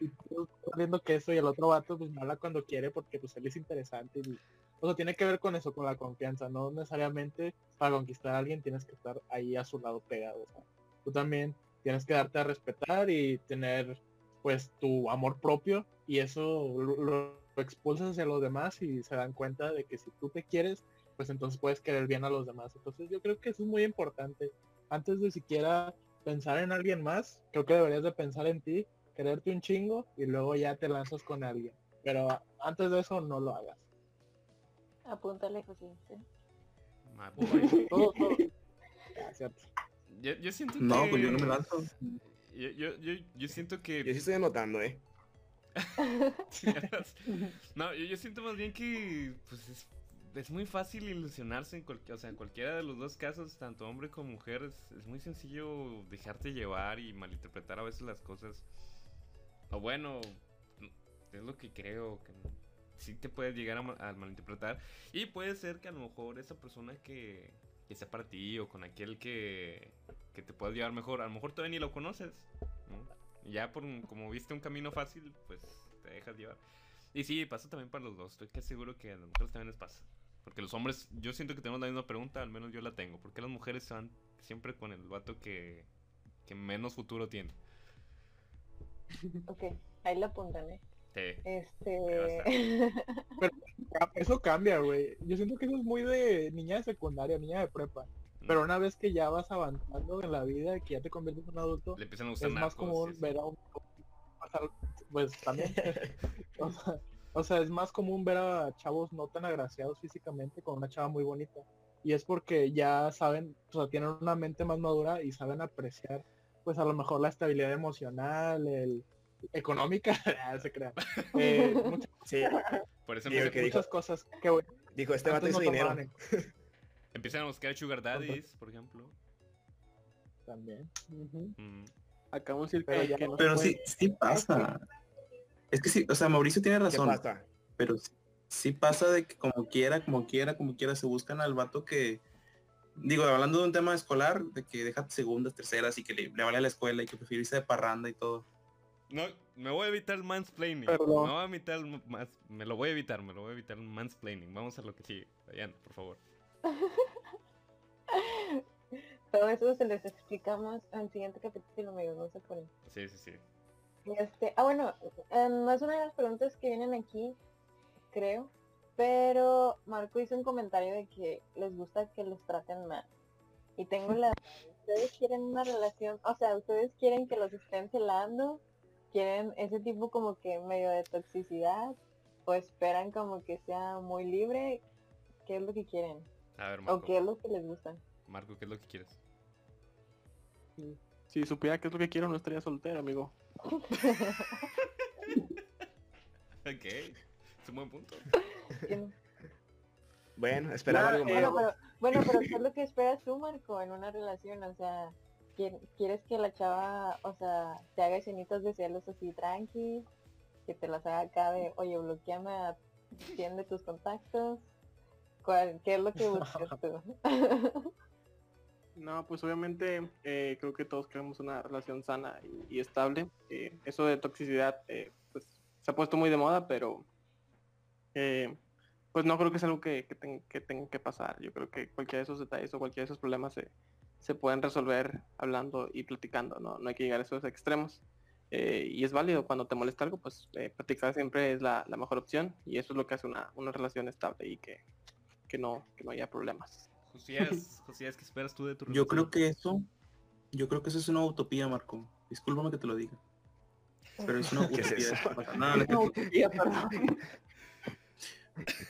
y tú viendo que eso y el otro vato pues me habla cuando quiere porque pues él es interesante y o sea, tiene que ver con eso, con la confianza, no necesariamente para conquistar a alguien tienes que estar ahí a su lado pegado, o sea, tú también tienes que darte a respetar y tener pues tu amor propio y eso lo, lo expulsas hacia los demás y se dan cuenta de que si tú te quieres, pues entonces puedes querer bien a los demás. Entonces yo creo que eso es muy importante. Antes de siquiera pensar en alguien más, creo que deberías de pensar en ti, quererte un chingo y luego ya te lanzas con alguien. Pero antes de eso no lo hagas. Apúntale, José. ¿sí? My boy. Todo, todo. Ah, cierto. Yo, yo siento No, que... pues yo no me lanzo. Yo, yo, yo, yo siento que... Yo sí estoy anotando, ¿eh? no, yo, yo siento más bien que pues es, es muy fácil ilusionarse en cualquier, o sea, en cualquiera de los dos casos, tanto hombre como mujer, es, es muy sencillo dejarte llevar y malinterpretar a veces las cosas. O bueno, es lo que creo, que sí te puedes llegar a, a malinterpretar. Y puede ser que a lo mejor esa persona que, que sea para ti o con aquel que, que te pueda llevar mejor, a lo mejor todavía ni lo conoces. ¿no? Ya por como viste un camino fácil, pues te dejas llevar. Y sí, pasa también para los dos. Estoy casi seguro que a las mujeres también les pasa. Porque los hombres, yo siento que tenemos la misma pregunta, al menos yo la tengo. ¿Por qué las mujeres se van siempre con el vato que, que menos futuro tiene? ok, ahí lo apuntan, ¿eh? Sí. Este... Ah, Eso cambia, güey. Yo siento que eso es muy de niña de secundaria, niña de prepa. Pero una vez que ya vas avanzando en la vida, que ya te conviertes en un adulto, Le empiezan a gustar es más narcos, común sí, sí. ver a un pues también o, sea, o sea, es más común ver a chavos no tan agraciados físicamente con una chava muy bonita y es porque ya saben o sea tienen una mente más madura y saben apreciar pues a lo mejor la estabilidad emocional el económica ah, se crea eh, muchas, Sí, Por eso Digo empiezan, que dijo- muchas cosas que güey, dijo, este vato hizo no dinero. en- empiezan a buscar sugar daddies, por ejemplo. también Ujú. Mm. Acá un circo Pero ya- que no se Pero puede. sí, sí pasa. Es que sí, o sea, Mauricio tiene ¿Qué razón. pasa? Pero sí- sí pasa de que como quiera, como quiera, como quiera, se buscan al vato que, digo, hablando de un tema escolar, de que deja segundas, terceras y que le, le vale a la escuela y que prefiere irse de parranda y todo. No, me voy a evitar el mansplaining. Perdón. Me voy a evitar el mas- me lo voy a evitar, me lo voy a evitar el mansplaining. Vamos a lo que sigue. Vayan, por favor. Todo eso se les explicamos en el siguiente capítulo, amigos, no se ponen. Sí, sí, sí. Este, ah, bueno, eh, no es una de las preguntas que vienen aquí, creo, pero Marco hizo un comentario de que les gusta que los traten mal. Y tengo la... ¿Ustedes quieren una relación? O sea, ¿ustedes quieren que los estén celando? ¿Quieren ese tipo como que medio de toxicidad? ¿O esperan como que sea muy libre? ¿Qué es lo que quieren? A ver, ¿O Marco. qué es lo que les gusta? Marco, ¿qué es lo que quieres? Si supiera qué es lo que quiero, no estaría soltero, amigo. Ok. Es un buen punto. ¿Quién- Bueno, esperaba algo más. Bueno, pero, bueno, pero ¿qué es lo que esperas tú, Marco, en una relación? O sea, ¿quier- ¿quieres que la chava, o sea, te haga escenitas de celos así tranqui? Que te las haga acá de, oye, bloqueame a 100 de tus contactos. ¿Cuál, ¿Qué es lo que buscas tú? No, pues obviamente eh, creo que todos queremos una relación sana y, estable. Eh, eso de toxicidad eh, pues se ha puesto muy de moda, pero eh, pues no creo que es algo que, que, que tenga que pasar. Yo creo que cualquiera de esos detalles o cualquiera de esos problemas se, se pueden resolver hablando y platicando, ¿no? No hay que llegar a esos extremos. Y es válido cuando te molesta algo, pues platicar siempre es la, la mejor opción y eso es lo que hace una, una relación estable y que, que, no, que no haya problemas. Josías, Josías, ¿qué esperas tú de tu Yo creo que eso, yo creo que eso es una utopía, Marco. Discúlpame que te lo diga. Pero es una ¿Qué es utopía. eso? No, la, No,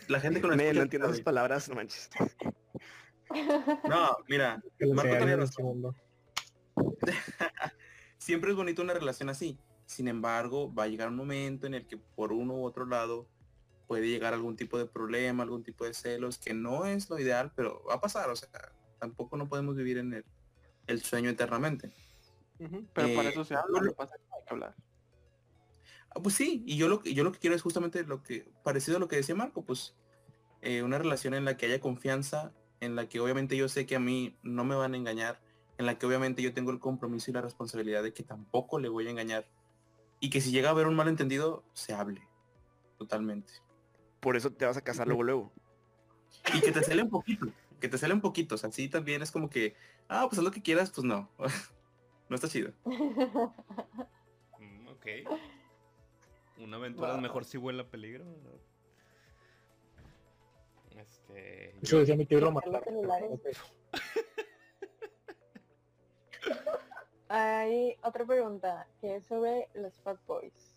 la gente con la no entiendo esas palabras, no manches. No, mira, Marco tenía razón. siempre es bonito una relación así. Sin embargo, va a llegar un momento en el que por uno u otro lado puede llegar algún tipo de problema, algún tipo de celos, que no es lo ideal, pero va a pasar. O sea, tampoco no podemos vivir en el, el sueño eternamente. Pero para Eh, eso se yo habla, lo- pasa hay que hablar. Ah, pues sí, y yo lo, que- yo lo que quiero es justamente lo que, parecido a lo que decía Marco, pues eh, una relación en la que haya confianza, en la que obviamente yo sé que a mí no me van a engañar, en la que obviamente yo tengo el compromiso y la responsabilidad de que tampoco le voy a engañar. Y que si llega a haber un malentendido, se hable. Totalmente. Por eso te vas a casar luego, luego. Y que te cele un poquito, que te cele un poquito. O sea, sí también es como que, ah, pues haz lo que quieras, pues no. no está chido. Mm, ok. Una aventura es mejor si huele a peligro. ¿no? Este. Yo- decía mi celulares. Ok. Hay otra pregunta que es sobre los fat boys.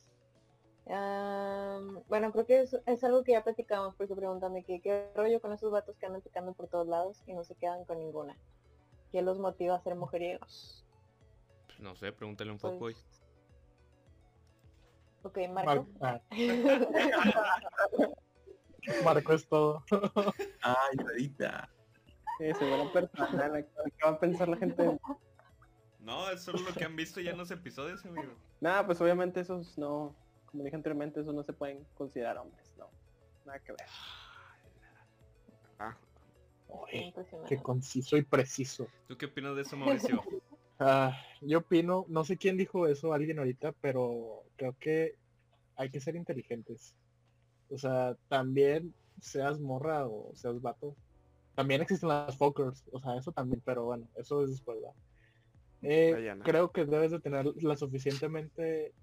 Am, bueno, creo que es, es algo que ya platicamos porque preguntan de que qué rollo con esos vatos que andan picando por todos lados y no se quedan con ninguna. ¿Qué los motiva a ser mujeriegos? No sé, pregúntale un Pues, fuckboy. Ok, Marco. Mar- ah. Marco es todo. Ay, Radita. Eh, se van a perder, ¿qué va a pensar la gente? No, es solo lo que han visto ya en los episodios, amigo. Nada, pues obviamente esos no, como dije anteriormente, esos no se pueden considerar hombres, no. Nada que ver. Ah, Oye, qué conciso y preciso. ¿Tú qué opinas de eso, Mauricio? Ah, yo opino, no sé quién dijo eso, alguien ahorita, pero creo que hay que ser inteligentes. O sea, también seas morra o seas vato. También existen las fuckers, o sea, eso también, pero bueno, eso es después. ¿verdad? Eh, creo que debes de tener la suficientemente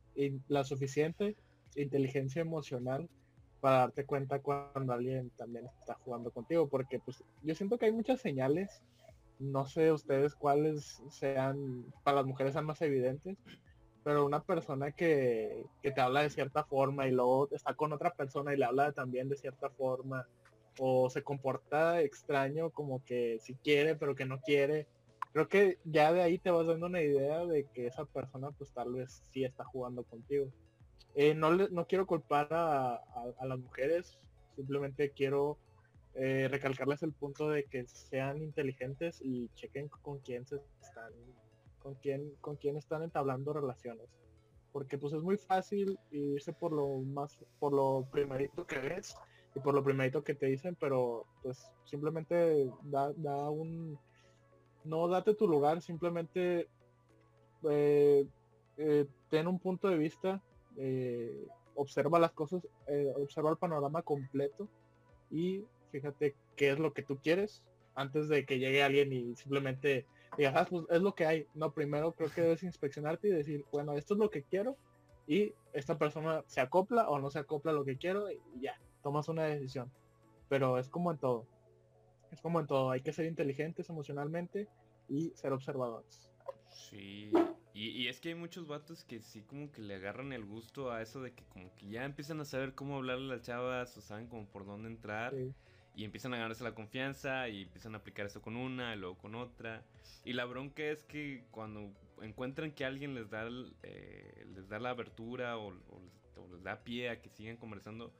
la suficiente inteligencia emocional para darte cuenta cuando alguien también está jugando contigo, porque pues yo siento que hay muchas señales. No sé ustedes cuáles sean, para las mujeres sean más evidentes, pero una persona que, que te habla de cierta forma y luego está con otra persona y le habla también de cierta forma, o se comporta extraño como que si quiere pero que no quiere, creo que ya de ahí te vas dando una idea de que esa persona pues tal vez sí está jugando contigo. Eh, no, le- no quiero culpar a, a- las mujeres, simplemente quiero eh, recalcarles el punto de que sean inteligentes y chequen con quién se están, con quién, con quién están entablando relaciones. Porque pues es muy fácil irse por lo más, por lo primerito que ves y por lo primerito que te dicen, pero pues simplemente da, da un, no date tu lugar, simplemente eh, eh, ten un punto de vista, eh, observa las cosas, observa el panorama completo y fíjate qué es lo que tú quieres antes de que llegue alguien y simplemente digas, "Ah, pues es lo que hay. No, primero creo que debes inspeccionarte y decir, bueno, esto es lo que quiero y esta persona se acopla o no se acopla lo que quiero y ya, tomas una decisión. Pero es como en todo. Es como en todo, hay que ser inteligentes emocionalmente y ser observadores. Sí. Y, y es que hay muchos vatos que sí como que le agarran el gusto a eso de que como que ya empiezan a saber cómo hablarle a las chavas o saben como por dónde entrar. Sí. Y empiezan a ganarse la confianza y empiezan a aplicar eso con una y luego con otra. Y la bronca es que cuando encuentran que alguien les da, eh, les da la abertura o, o les da pie a que sigan conversando,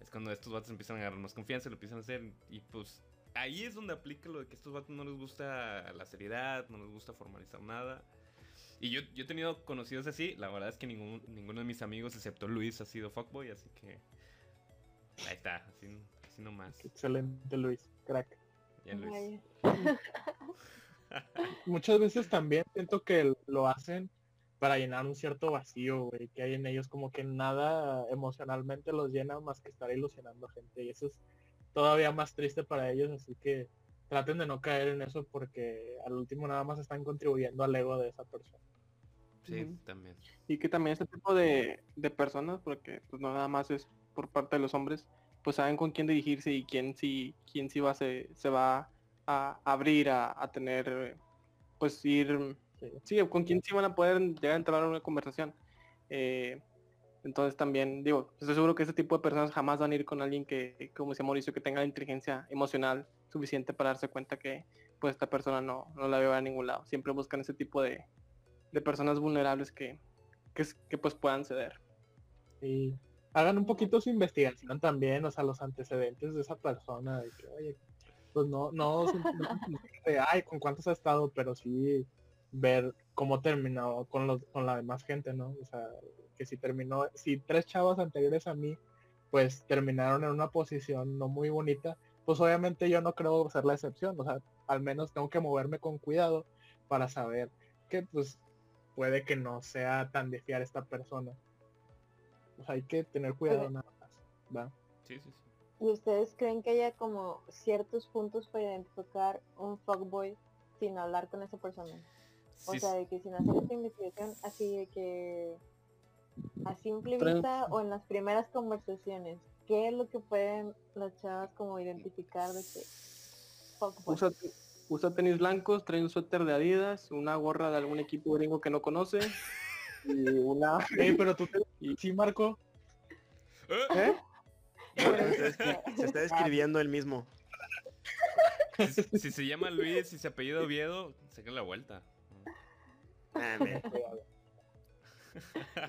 es cuando estos vatos empiezan a agarrar más confianza y lo empiezan a hacer. Y pues ahí es donde aplica lo de que a estos vatos no les gusta la seriedad, no les gusta formalizar nada. Y yo, yo he tenido conocidos así, la verdad es que ningún, ninguno de mis amigos, excepto Luis, ha sido fuckboy, así que... Ahí está, así, así nomás. Excelente Luis, crack. Ya Luis. Muchas veces también siento que lo hacen para llenar un cierto vacío, güey, que hay en ellos como que nada emocionalmente los llena más que estar ilusionando a gente y eso es todavía más triste para ellos, así que traten de no caer en eso porque al último nada más están contribuyendo al ego de esa persona. Sí, también. Y que también este tipo de, de personas, porque pues no nada más es por parte de los hombres, pues saben con quién dirigirse y quién sí, quién sí va se, se va a abrir a, a tener, pues ir, Sí. sí, con quién sí van a poder llegar a entrar a una conversación. Eh, entonces también, digo, estoy seguro que ese tipo de personas jamás van a ir con alguien que, como decía Mauricio, que tenga la inteligencia emocional suficiente para darse cuenta que pues esta persona no, no la veo a ningún lado. Siempre buscan ese tipo de, de personas vulnerables que, que, es- que pues puedan ceder. Y hagan un poquito su investigación también, o sea, los antecedentes de esa persona, de que, oye, pues no, no, simplemente de, ay, con cuántos ha estado, pero sí ver cómo terminó con los, con la demás gente, ¿no? O sea, que si terminó, si tres chavas anteriores a mí, pues terminaron en una posición no muy bonita, pues obviamente yo no creo ser la excepción, o sea, al menos tengo que moverme con cuidado para saber que pues puede que no sea tan de fiar esta persona. O sea, hay que tener cuidado nada más. ¿va? Sí, sí, sí. ¿Y ustedes creen que haya como ciertos puntos para identificar un fuckboy sin hablar con esa persona? O Sí, sea, de que sin hacer esta investigación, así de que a simple vista o en las primeras conversaciones, ¿qué es lo que pueden las chavas como identificar de que? Usa, usa tenis blancos, trae un suéter de Adidas, una gorra de algún equipo gringo que no conoce y una... Ey, pero tú te... Y- Sí, Marco. ¡Eh! ¿Eh? Se está, se está describiendo él mismo. Si, si se llama Luis y se apellida Oviedo, saca la vuelta. Ah,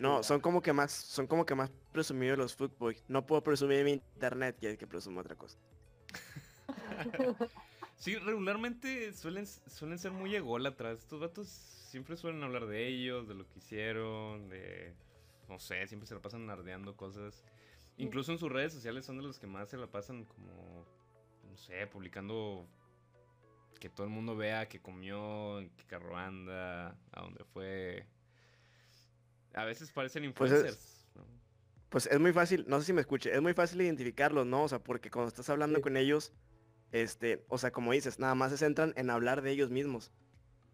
No, son como que más, son como que más presumidos los footboys. No puedo presumir mi internet, que hay que presumir otra cosa. Sí, regularmente suelen, suelen ser muy ególatras. Estos vatos siempre suelen hablar de ellos, de lo que hicieron, de... No sé, siempre se la pasan nardeando cosas. Incluso en sus redes sociales son de los que más se la pasan como... No sé, publicando... Que todo el mundo vea que comió, en qué carro anda, a dónde fue. A veces parecen Pues es- influencers. Pues es muy fácil, no sé si me escuche, es muy fácil identificarlos, ¿no? O sea, porque cuando estás hablando Sí. con ellos, este, o sea, como dices, nada más se centran en hablar de ellos mismos.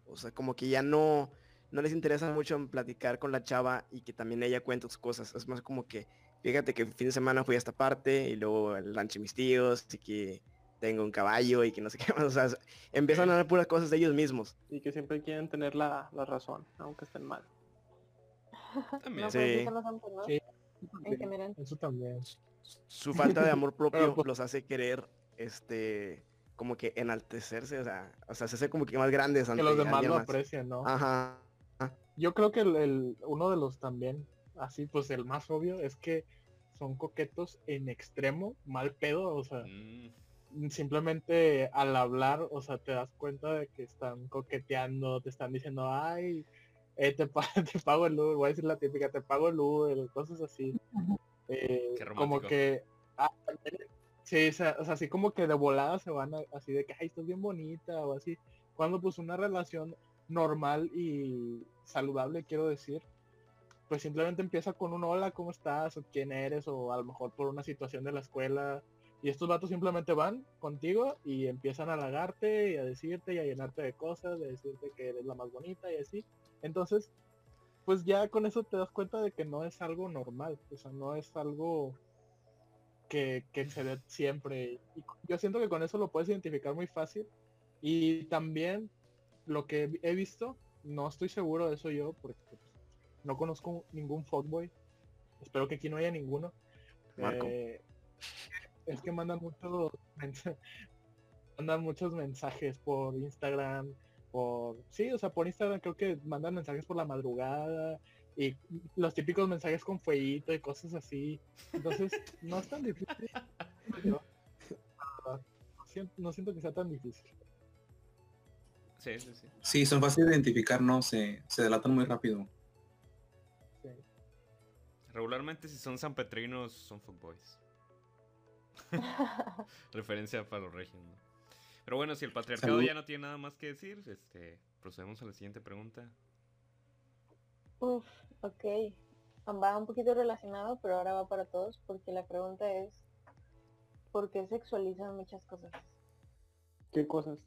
O sea, como que ya no, no les interesa mucho en platicar con la chava y que también ella cuente sus cosas. Es más como que, fíjate que el fin de semana fui a esta parte y luego el rancho de mis tíos y que tengo un caballo y que no sé qué más. O sea, empiezan a hablar puras cosas de ellos mismos. Y que siempre quieren tener la, la razón, aunque estén mal. También. No, Sí. eso no son, ¿no? Sí. En general. Eso también. Su falta de amor propio pues- los hace querer, este, como que enaltecerse, o sea, o sea, se hace como que más grandes Que ante los demás lo más. aprecien, ¿no? Ajá. Yo creo que el, el- uno de los también, así pues el más obvio, es que son coquetos en extremo, mal pedo, o sea, Mm, simplemente al hablar, o sea, te das cuenta de que están coqueteando, te están diciendo, ay, eh, te, pa- te pago el Uber, voy a decir la típica, te pago el Uber, cosas así. Eh, Qué como que, ah, sí, o sea, o sea, así como que de volada se van a- así de que, ay, estás bien bonita, o así, cuando pues una relación normal y saludable, quiero decir, pues simplemente empieza con un hola, ¿cómo estás? o quién eres, o a lo mejor por una situación de la escuela, y estos vatos simplemente van contigo y empiezan a halagarte y a decirte y a llenarte de cosas, de decirte que eres la más bonita y así. Entonces, pues ya con eso te das cuenta de que no es algo normal, o sea, no es algo que, que se dé siempre. Y yo siento que con eso lo puedes identificar muy fácil. Y también lo que he visto, no estoy seguro de eso yo, porque pues, no conozco ningún fuckboy. Espero que aquí no haya ninguno. Marco. Eh, es que mandan muchos mandan muchos mensajes por Instagram, por sí, o sea, por Instagram creo que mandan mensajes por la madrugada y los típicos mensajes con fueguito y cosas así. Entonces, no es tan difícil. No siento, no siento que sea tan difícil. Sí, sí, sí. Sí, son fáciles de identificar, ¿no? Se, se delatan muy rápido. Sí. Regularmente si son sanpetrinos son fuckboys. Referencia para los regios, ¿no? Pero bueno, si el patriarcado Salud. ya no tiene nada más que decir, este, procedemos a la siguiente pregunta. Uf, ok. Va un poquito relacionado, pero ahora va para todos, porque la pregunta es, ¿por qué sexualizan muchas cosas? ¿Qué cosas?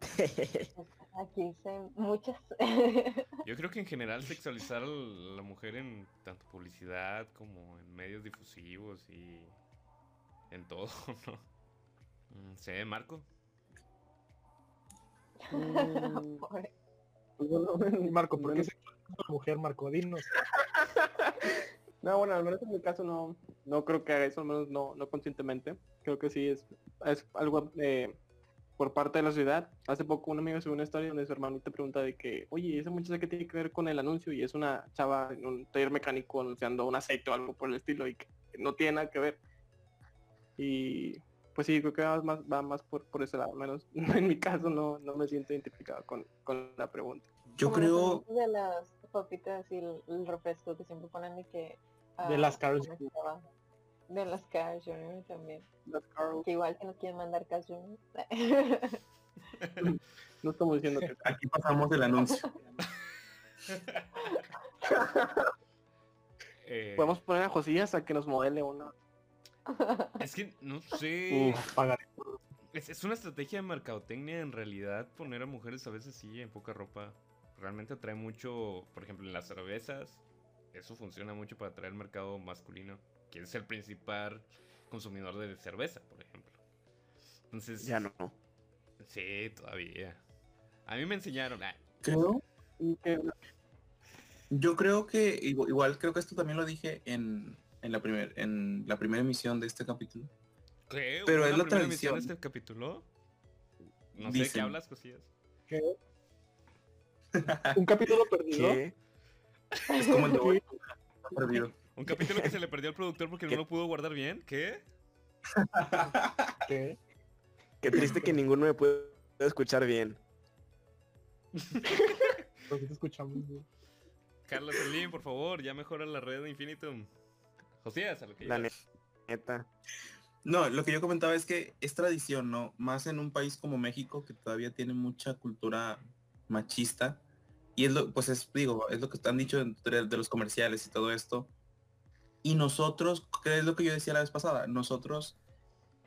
Aquí dicen muchas. Yo creo que en general sexualizar a la mujer en tanto publicidad como en medios difusivos y en todo, ¿no? Mm, Sí, Marco. Mm, Pobre. Y Marco, ¿por qué se mujer, Marco? Dinos. No, bueno, al menos en mi caso no, no creo que haga eso, al menos no, no conscientemente. Creo que sí es, es algo eh, por parte de la ciudad. Hace poco un amigo subió una historia donde su hermanita pregunta de que, oye, ¿esa muchacha qué tiene que ver con el anuncio? Y es una chava en un taller mecánico anunciando un aceite o algo por el estilo y que no tiene nada que ver. Y pues sí, creo que va más, va más por, por ese lado, al menos en mi caso no, no me siento identificado con, con la pregunta. Yo creo, de las papitas y el, el refresco que siempre ponen de que... De ah, las Carl's ¿cómo estaba? De las Carl's Jr. también. Las Carls, Que igual que nos quieren mandar Carl's Jr. no estamos diciendo que aquí pasamos el anuncio. Eh, podemos poner a Josías a que nos modele una. Es que no sé. Uf. Es, es una estrategia de mercadotecnia en realidad poner a mujeres a veces sí en poca ropa. Realmente atrae mucho, por ejemplo, en las cervezas. Eso funciona mucho para atraer el mercado masculino, que es el principal consumidor de cerveza, por ejemplo. Entonces, ya no. sí, todavía. A mí me enseñaron. ah, Creo, yo creo que, igu- igual, creo que esto también lo dije en, en la, primer, en la primera emisión de este capítulo, ¿Qué? Pero ¿Hubo es la primera emisión tradición. de este capítulo? No sé qué Dicen. hablas, cosillas. ¿Qué? Un capítulo perdido. ¿Qué? Es como el de hoy. perdido. Un capítulo que se le perdió al productor porque no lo pudo guardar bien. ¿Qué? ¿Qué? Qué triste que ninguno me puede escuchar bien. ¿Por qué te escuchamos? güey? Carlos Slim, por favor, ya mejora la red de Infinitum. Josías, a lo que La llegas. neta. No, lo que yo comentaba es que es tradición, ¿no? Más en un país como México que todavía tiene mucha cultura machista. Y es lo, pues es, digo, es lo que han dicho de, de los comerciales y todo esto. Y nosotros, ¿qué es lo que yo decía la vez pasada? Nosotros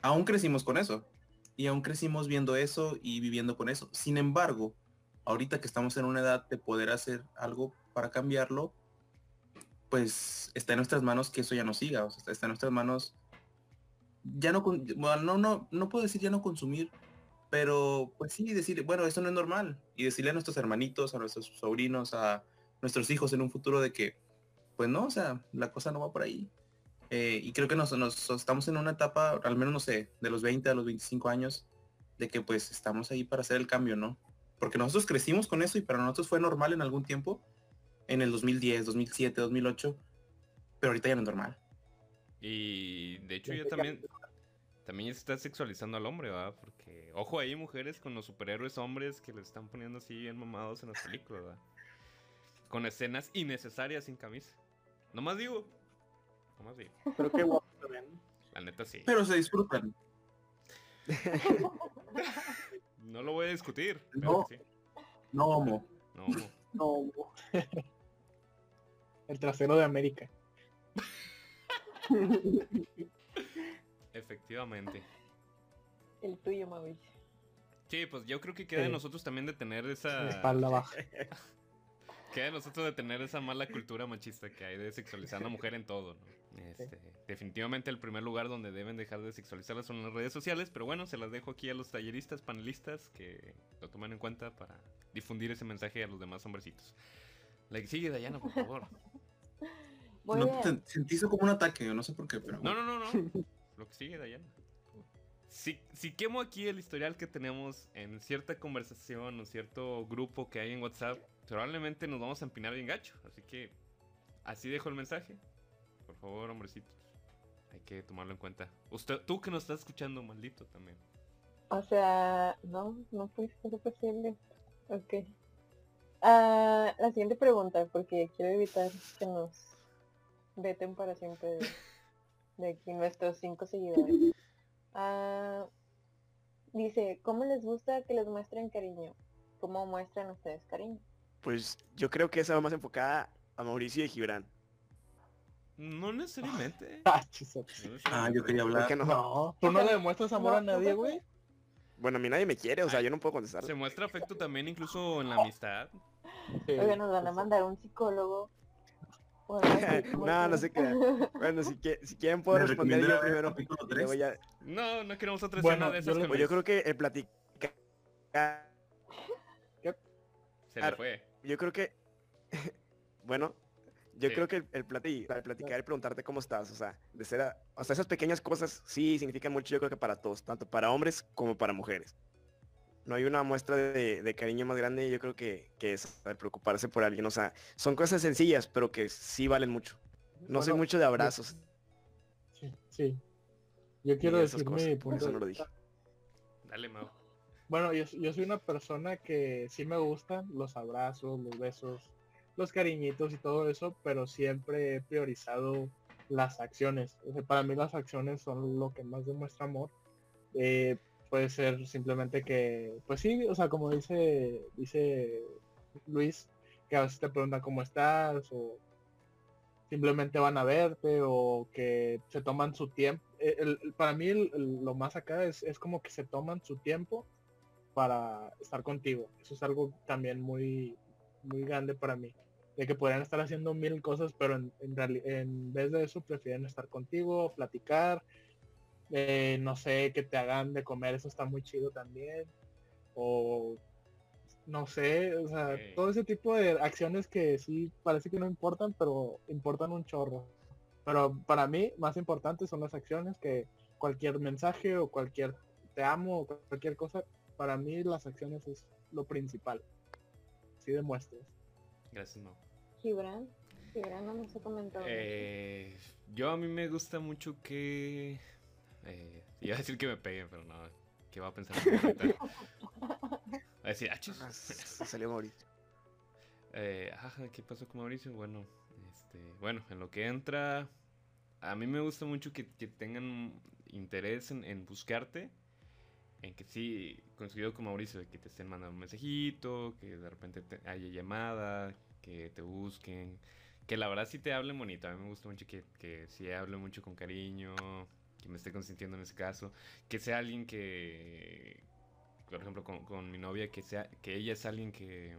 aún crecimos con eso. Y aún crecimos viendo eso y viviendo con eso. Sin embargo, ahorita que estamos en una edad de poder hacer algo para cambiarlo, pues está en nuestras manos que eso ya no siga. O sea, está en nuestras manos ya no, bueno, no, no, no puedo decir ya no consumir, pero pues sí decir, bueno, eso no es normal. Y decirle a nuestros hermanitos, a nuestros sobrinos, a nuestros hijos en un futuro de que, pues no, o sea, la cosa no va por ahí. Eh, y creo que nos, nos- estamos en una etapa, al menos no sé, de los 20 a los 25 años, de que pues estamos ahí para hacer el cambio, ¿no? Porque nosotros crecimos con eso y para nosotros fue normal en algún tiempo, en el 2010, 2007, 2008, pero ahorita ya no es normal. Y de hecho ya también, también ya se está sexualizando al hombre, ¿verdad? Porque, ojo ahí, mujeres con los superhéroes hombres que les están poniendo así bien mamados en las películas, ¿verdad? Con escenas innecesarias sin camisa. Nomás digo. Nomás digo. Pero qué guapo también. La neta sí. Pero se disfrutan. No lo voy a discutir. No. que sí. No homo. No. No. El trasero de América. Efectivamente. El tuyo, Mauricio. Sí, pues yo creo que queda de nosotros también de tener La esa... espalda baja. Queda de nosotros de tener esa mala cultura machista que hay de sexualizar a la mujer en todo, ¿no? Este, definitivamente el primer lugar donde deben dejar de sexualizarlas son las redes sociales, pero bueno, se las dejo aquí a los talleristas, panelistas, que lo tomen en cuenta para difundir ese mensaje a los demás hombrecitos. La que sigue, Dayana, por favor. Muy no te sentí eso como un ataque, yo no sé por qué, pero No, no, no, no. Lo que sigue, Dayana. Si, si quemo aquí el historial que tenemos en cierta conversación o cierto grupo que hay en WhatsApp, probablemente nos vamos a empinar bien gacho. Así que así dejo el mensaje. Por favor, hombrecitos. Hay que tomarlo en cuenta. Usted, tú que nos estás escuchando, maldito también. O sea, no, no puede ser posible. Ok. Ah, la siguiente pregunta, porque quiero evitar que nos veten para siempre de, de aquí nuestros cinco seguidores. Ah, dice, ¿cómo les gusta que les muestren cariño? ¿Cómo muestran ustedes cariño? Pues yo creo que esa va más enfocada a Mauricio y Gibran. No necesariamente. Ah, Ah, yo quería ¿Por hablar. qué no? No, tú no le demuestras amor a No, nadie, güey. Bueno, a mí nadie me quiere, o sea, yo no puedo contestar. Se muestra afecto también incluso en la amistad. Sí, Oiga, nos van a mandar un psicólogo. No, no se crean. Bueno, si, que- si quieren puedo responder yo primero. No, no queremos otra Bueno, escena de esas yo con Pues yo creo que el platicar... Se le fue. Yo creo que... bueno, yo Sí. creo que el, el plati- el platicar y preguntarte cómo estás, o sea, de ser... a- o sea, esas pequeñas cosas sí significan mucho, yo creo que para todos, tanto para hombres como para mujeres. No hay una muestra de, de cariño más grande, yo creo que, que es el preocuparse por alguien. O sea, son cosas sencillas, pero que sí valen mucho. No soy Bueno, mucho de abrazos. Sí, sí. Yo quiero decir cosas, mi por eso de no lo dije. Dale, Mau. Bueno, yo, yo soy una persona que sí me gustan los abrazos, los besos, los cariñitos y todo eso, pero siempre he priorizado las acciones. Para mí las acciones son lo que más demuestra amor. Eh, puede ser simplemente que, pues sí, o sea, como dice, dice Luis, que a veces te preguntan cómo estás o simplemente van a verte o que se toman su tiempo. Eh, para mí lo más acá es, es como que se toman su tiempo para estar contigo. Eso es algo también muy, muy grande para mí. De que podrían estar haciendo mil cosas, pero en, en, en vez de eso prefieren estar contigo, platicar, eh, no sé, que te hagan de comer, eso está muy chido también. O no sé, o sea, todo ese tipo de acciones que sí parece que no importan, pero importan un chorro. Pero para mí, más importantes son las acciones que cualquier mensaje o cualquier te amo o cualquier cosa, para mí las acciones es lo principal. Si demuestras. Gracias, no. Gibran, Gibran no nos ha comentado. Eh, yo a mí me gusta mucho que... Eh, iba a decir que me peguen, pero no. ¿Qué va a pensar? Va a decir. Ah, se salió Mauricio. Eh, ajá, ¿qué pasó con Mauricio? Bueno, este, bueno, en lo que entra, a mí me gusta mucho que, que tengan interés en, en buscarte, en que sí, coincido con Mauricio, que te estén mandando un mensajito, que de repente te haya llamada, que te busquen, que la verdad sí te hablen bonito, a mí me gusta mucho que, que sí hable mucho con cariño, que me esté consintiendo en ese caso, que sea alguien que, por ejemplo, con, con mi novia, que sea, que ella es alguien que,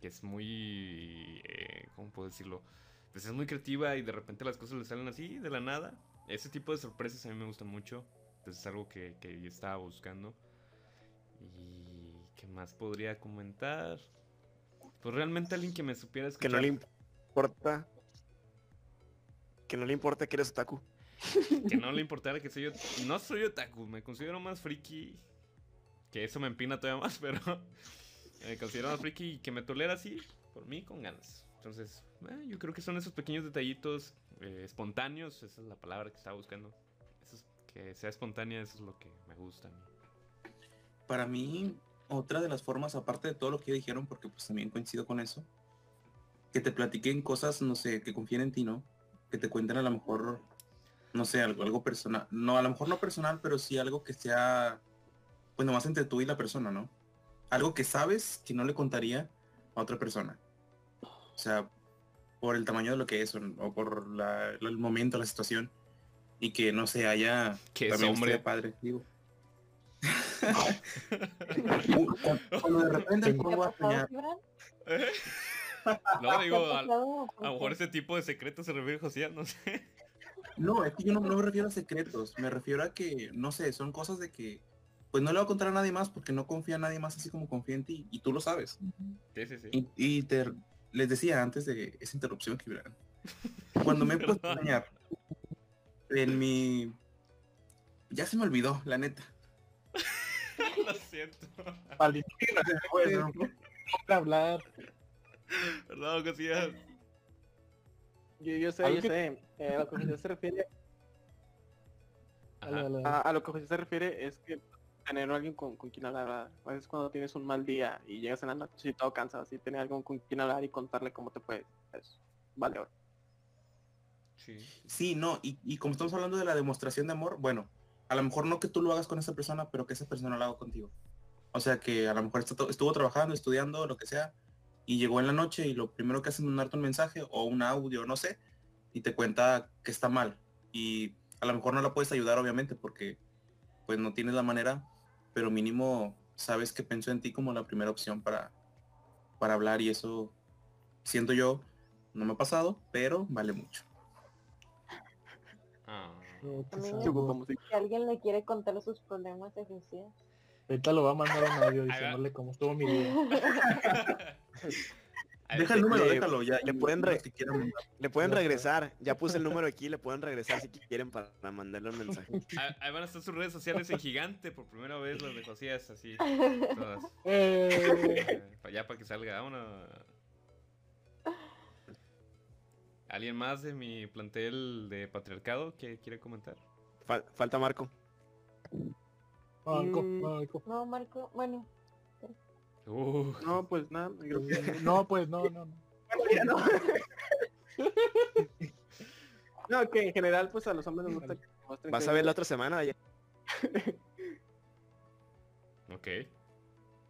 que es muy, eh, ¿cómo puedo decirlo? Pues es muy creativa y de repente las cosas le salen así, de la nada. Ese tipo de sorpresas a mí me gustan mucho. Es algo que, que yo estaba buscando. ¿Y qué más podría comentar? Pues realmente alguien que me supiera Que escuchar. no le importa. Que no le importa que eres otaku. que no le importara que soy yo. No soy otaku, me considero más friki. Que eso me empina todavía más, pero me considero más friki y que me tolera así, por mí con ganas. Entonces, eh, yo creo que son esos pequeños detallitos eh, espontáneos, esa es la palabra que estaba buscando. Que sea espontánea, eso es lo que me gusta a mí. Para mí, otra de las formas, aparte de todo lo que dijeron, porque pues también coincido con eso, que te platiquen cosas, no sé, que confíen en ti, ¿no? Que te cuenten a lo mejor, no sé, algo, algo personal. No, a lo mejor no personal, pero sí algo que sea, pues nomás entre tú y la persona, ¿no? Algo que sabes que no le contaría a otra persona. O sea, por el tamaño de lo que es, o, por el momento, la situación. Y que no se haya Que es hombre. padre, digo. Cuando- de repente me ¿Te ha pongo a soñar? No, ¿Te ha digo, a, a lo mejor ese tipo de secretos se refiere José, no sé. no, es que yo no, no me refiero a secretos, me refiero a que, no sé, son cosas de que, pues no le voy a contar a nadie más porque no confía en nadie más así como confía en ti, y tú lo sabes. Sí, sí, sí. Y, y te, les decía antes de esa interrupción, Gibran, cuando me he puesto a soñar, en mi... Ya se me olvidó, la neta. Lo siento. Valentina, no puedo hablar. Perdón, Josías. Yo, yo sé, Algo yo que- sé. Eh, a lo que José se refiere, a, a lo que José se refiere es que tener a alguien con, con quien hablar. A veces cuando tienes un mal día y llegas en la noche y todo cansado, así tener alguien con quien hablar y contarle cómo te puede. Es, vale, oro. Sí. No, y, y como estamos hablando de la demostración de amor, bueno, a lo mejor no que tú lo hagas con esa persona, pero que esa persona lo haga contigo. O sea que a lo mejor estu- estuvo trabajando, estudiando, lo que sea, y llegó en la noche y lo primero que hace es mandarte un mensaje o un audio, no sé, y te cuenta que está mal. Y a lo mejor no la puedes ayudar, obviamente, porque pues no tienes la manera, pero mínimo sabes que pensó en ti como la primera opción para, para hablar y eso, siento yo, no me ha pasado, pero vale mucho. No, música. Si alguien le quiere contar sus problemas de Josías. Ahorita lo va a mandar un audio diciéndole cómo estuvo mi día. Deja el número, le- déjalo ya. le pueden re-. Le pueden Ya regresar. Ya puse el número aquí, le pueden regresar si quieren para mandarle un mensaje. Ahí- van a estar sus redes sociales en gigante por primera vez, las de Josías, así. Todas. Eh, Eh, para allá para que salga uno. ¿Alguien más de mi plantel de patriarcado que quiere comentar? Fal- falta Marco. Marco, Mm. Marco. No, Marco, bueno, Uh, No, pues nada, creo que No, pues no, no, no. ya no. No, que en general pues a los hombres nos gusta que muestren Vas que- a ver la otra semana. ya. ok.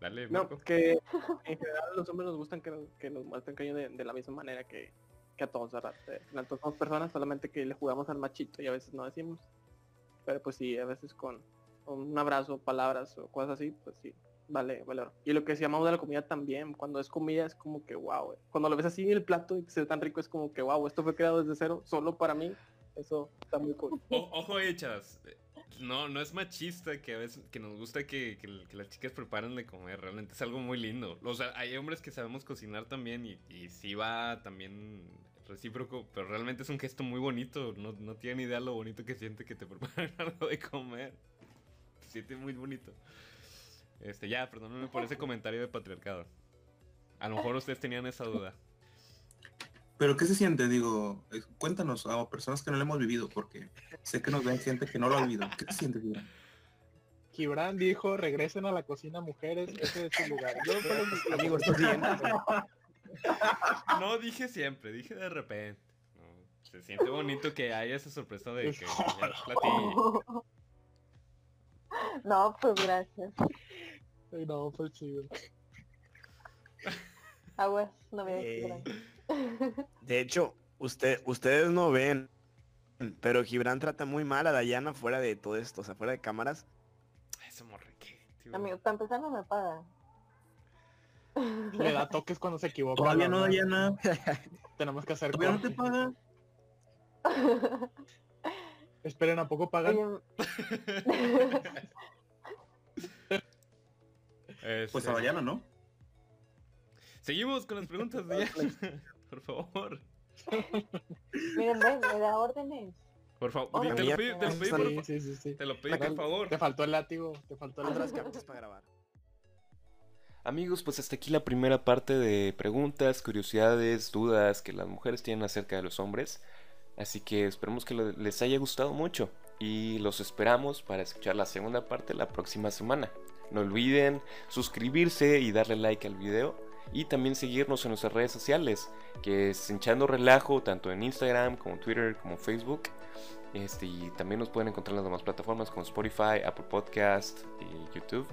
Dale, No, Marco. que en general a los hombres nos gustan que nos, que nos muestren cariño de, de la misma manera que, que a todos, ¿verdad? Eh, al todos somos personas, solamente que le jugamos al machito y a veces no decimos. Pero pues sí, a veces con un abrazo, palabras o cosas así, pues sí, vale, oro. Y lo que llama de la comida también, cuando es comida es como que wow. Cuando lo ves así en el plato y que se ve tan rico es como que wow, esto fue creado desde cero, solo para mí. Eso está muy cool. O- ojo, hechas. No, no es machista que a veces que nos gusta que, que- que las chicas preparen de comer. Realmente es algo muy lindo. O sea, hay hombres que sabemos cocinar también y, y sí va también recíproco, pero realmente es un gesto muy bonito. No, no tienen idea lo bonito que siente que te preparen algo de comer. Se siente muy bonito. Este, ya, perdónenme por ese comentario de patriarcado. A lo mejor ustedes tenían esa duda. Pero ¿qué se siente? Digo, cuéntanos a personas que no lo hemos vivido, porque sé que nos ven gente que no lo ha vivido. ¿Qué se siente, Gibran? Gibran dijo, regresen a la cocina mujeres, ese es su lugar. Yo solo me- Amigo, estás bien. No dije siempre, dije de repente. No, se siente bonito que haya esa sorpresa de que platillo. No, pues gracias. Ay, no, pues chido. Aguas, no me Eh, descubran. De hecho, usted, ustedes no ven, pero Gibran trata muy mal a Dayana fuera de todo esto, o sea, fuera de cámaras. Ese morrique. Amigo, para empezar no me pagan. Le da toques cuando se equivoca. Todavía no. Dayana. Tenemos que hacer Todavía no te paga. Esperen, ¿a poco pagan? Oye, Pues Este, a Dayana, ¿no? Seguimos con las preguntas de. Por favor. miren, ven, me da órdenes. Por favor. Te lo pedí, te lo pedí, por Sí, fa- sí, sí, sí. Te lo pedí, por favor. Te faltó el látigo, te faltó el Otras cámaras para grabar. Amigos, pues hasta aquí la primera parte de preguntas, curiosidades, dudas que las mujeres tienen acerca de los hombres. Así que esperemos que les haya gustado mucho y los esperamos para escuchar la segunda parte la próxima semana. No olviden suscribirse y darle like al video y también seguirnos en nuestras redes sociales, que es Hinchando Relajo, tanto en Instagram como Twitter como Facebook. Este, y también nos pueden encontrar en las demás plataformas como Spotify, Apple Podcast y YouTube.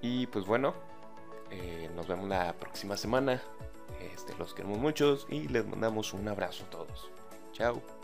Y pues bueno, eh, nos vemos la próxima semana. Este, los queremos muchos y les mandamos un abrazo a todos. Chao.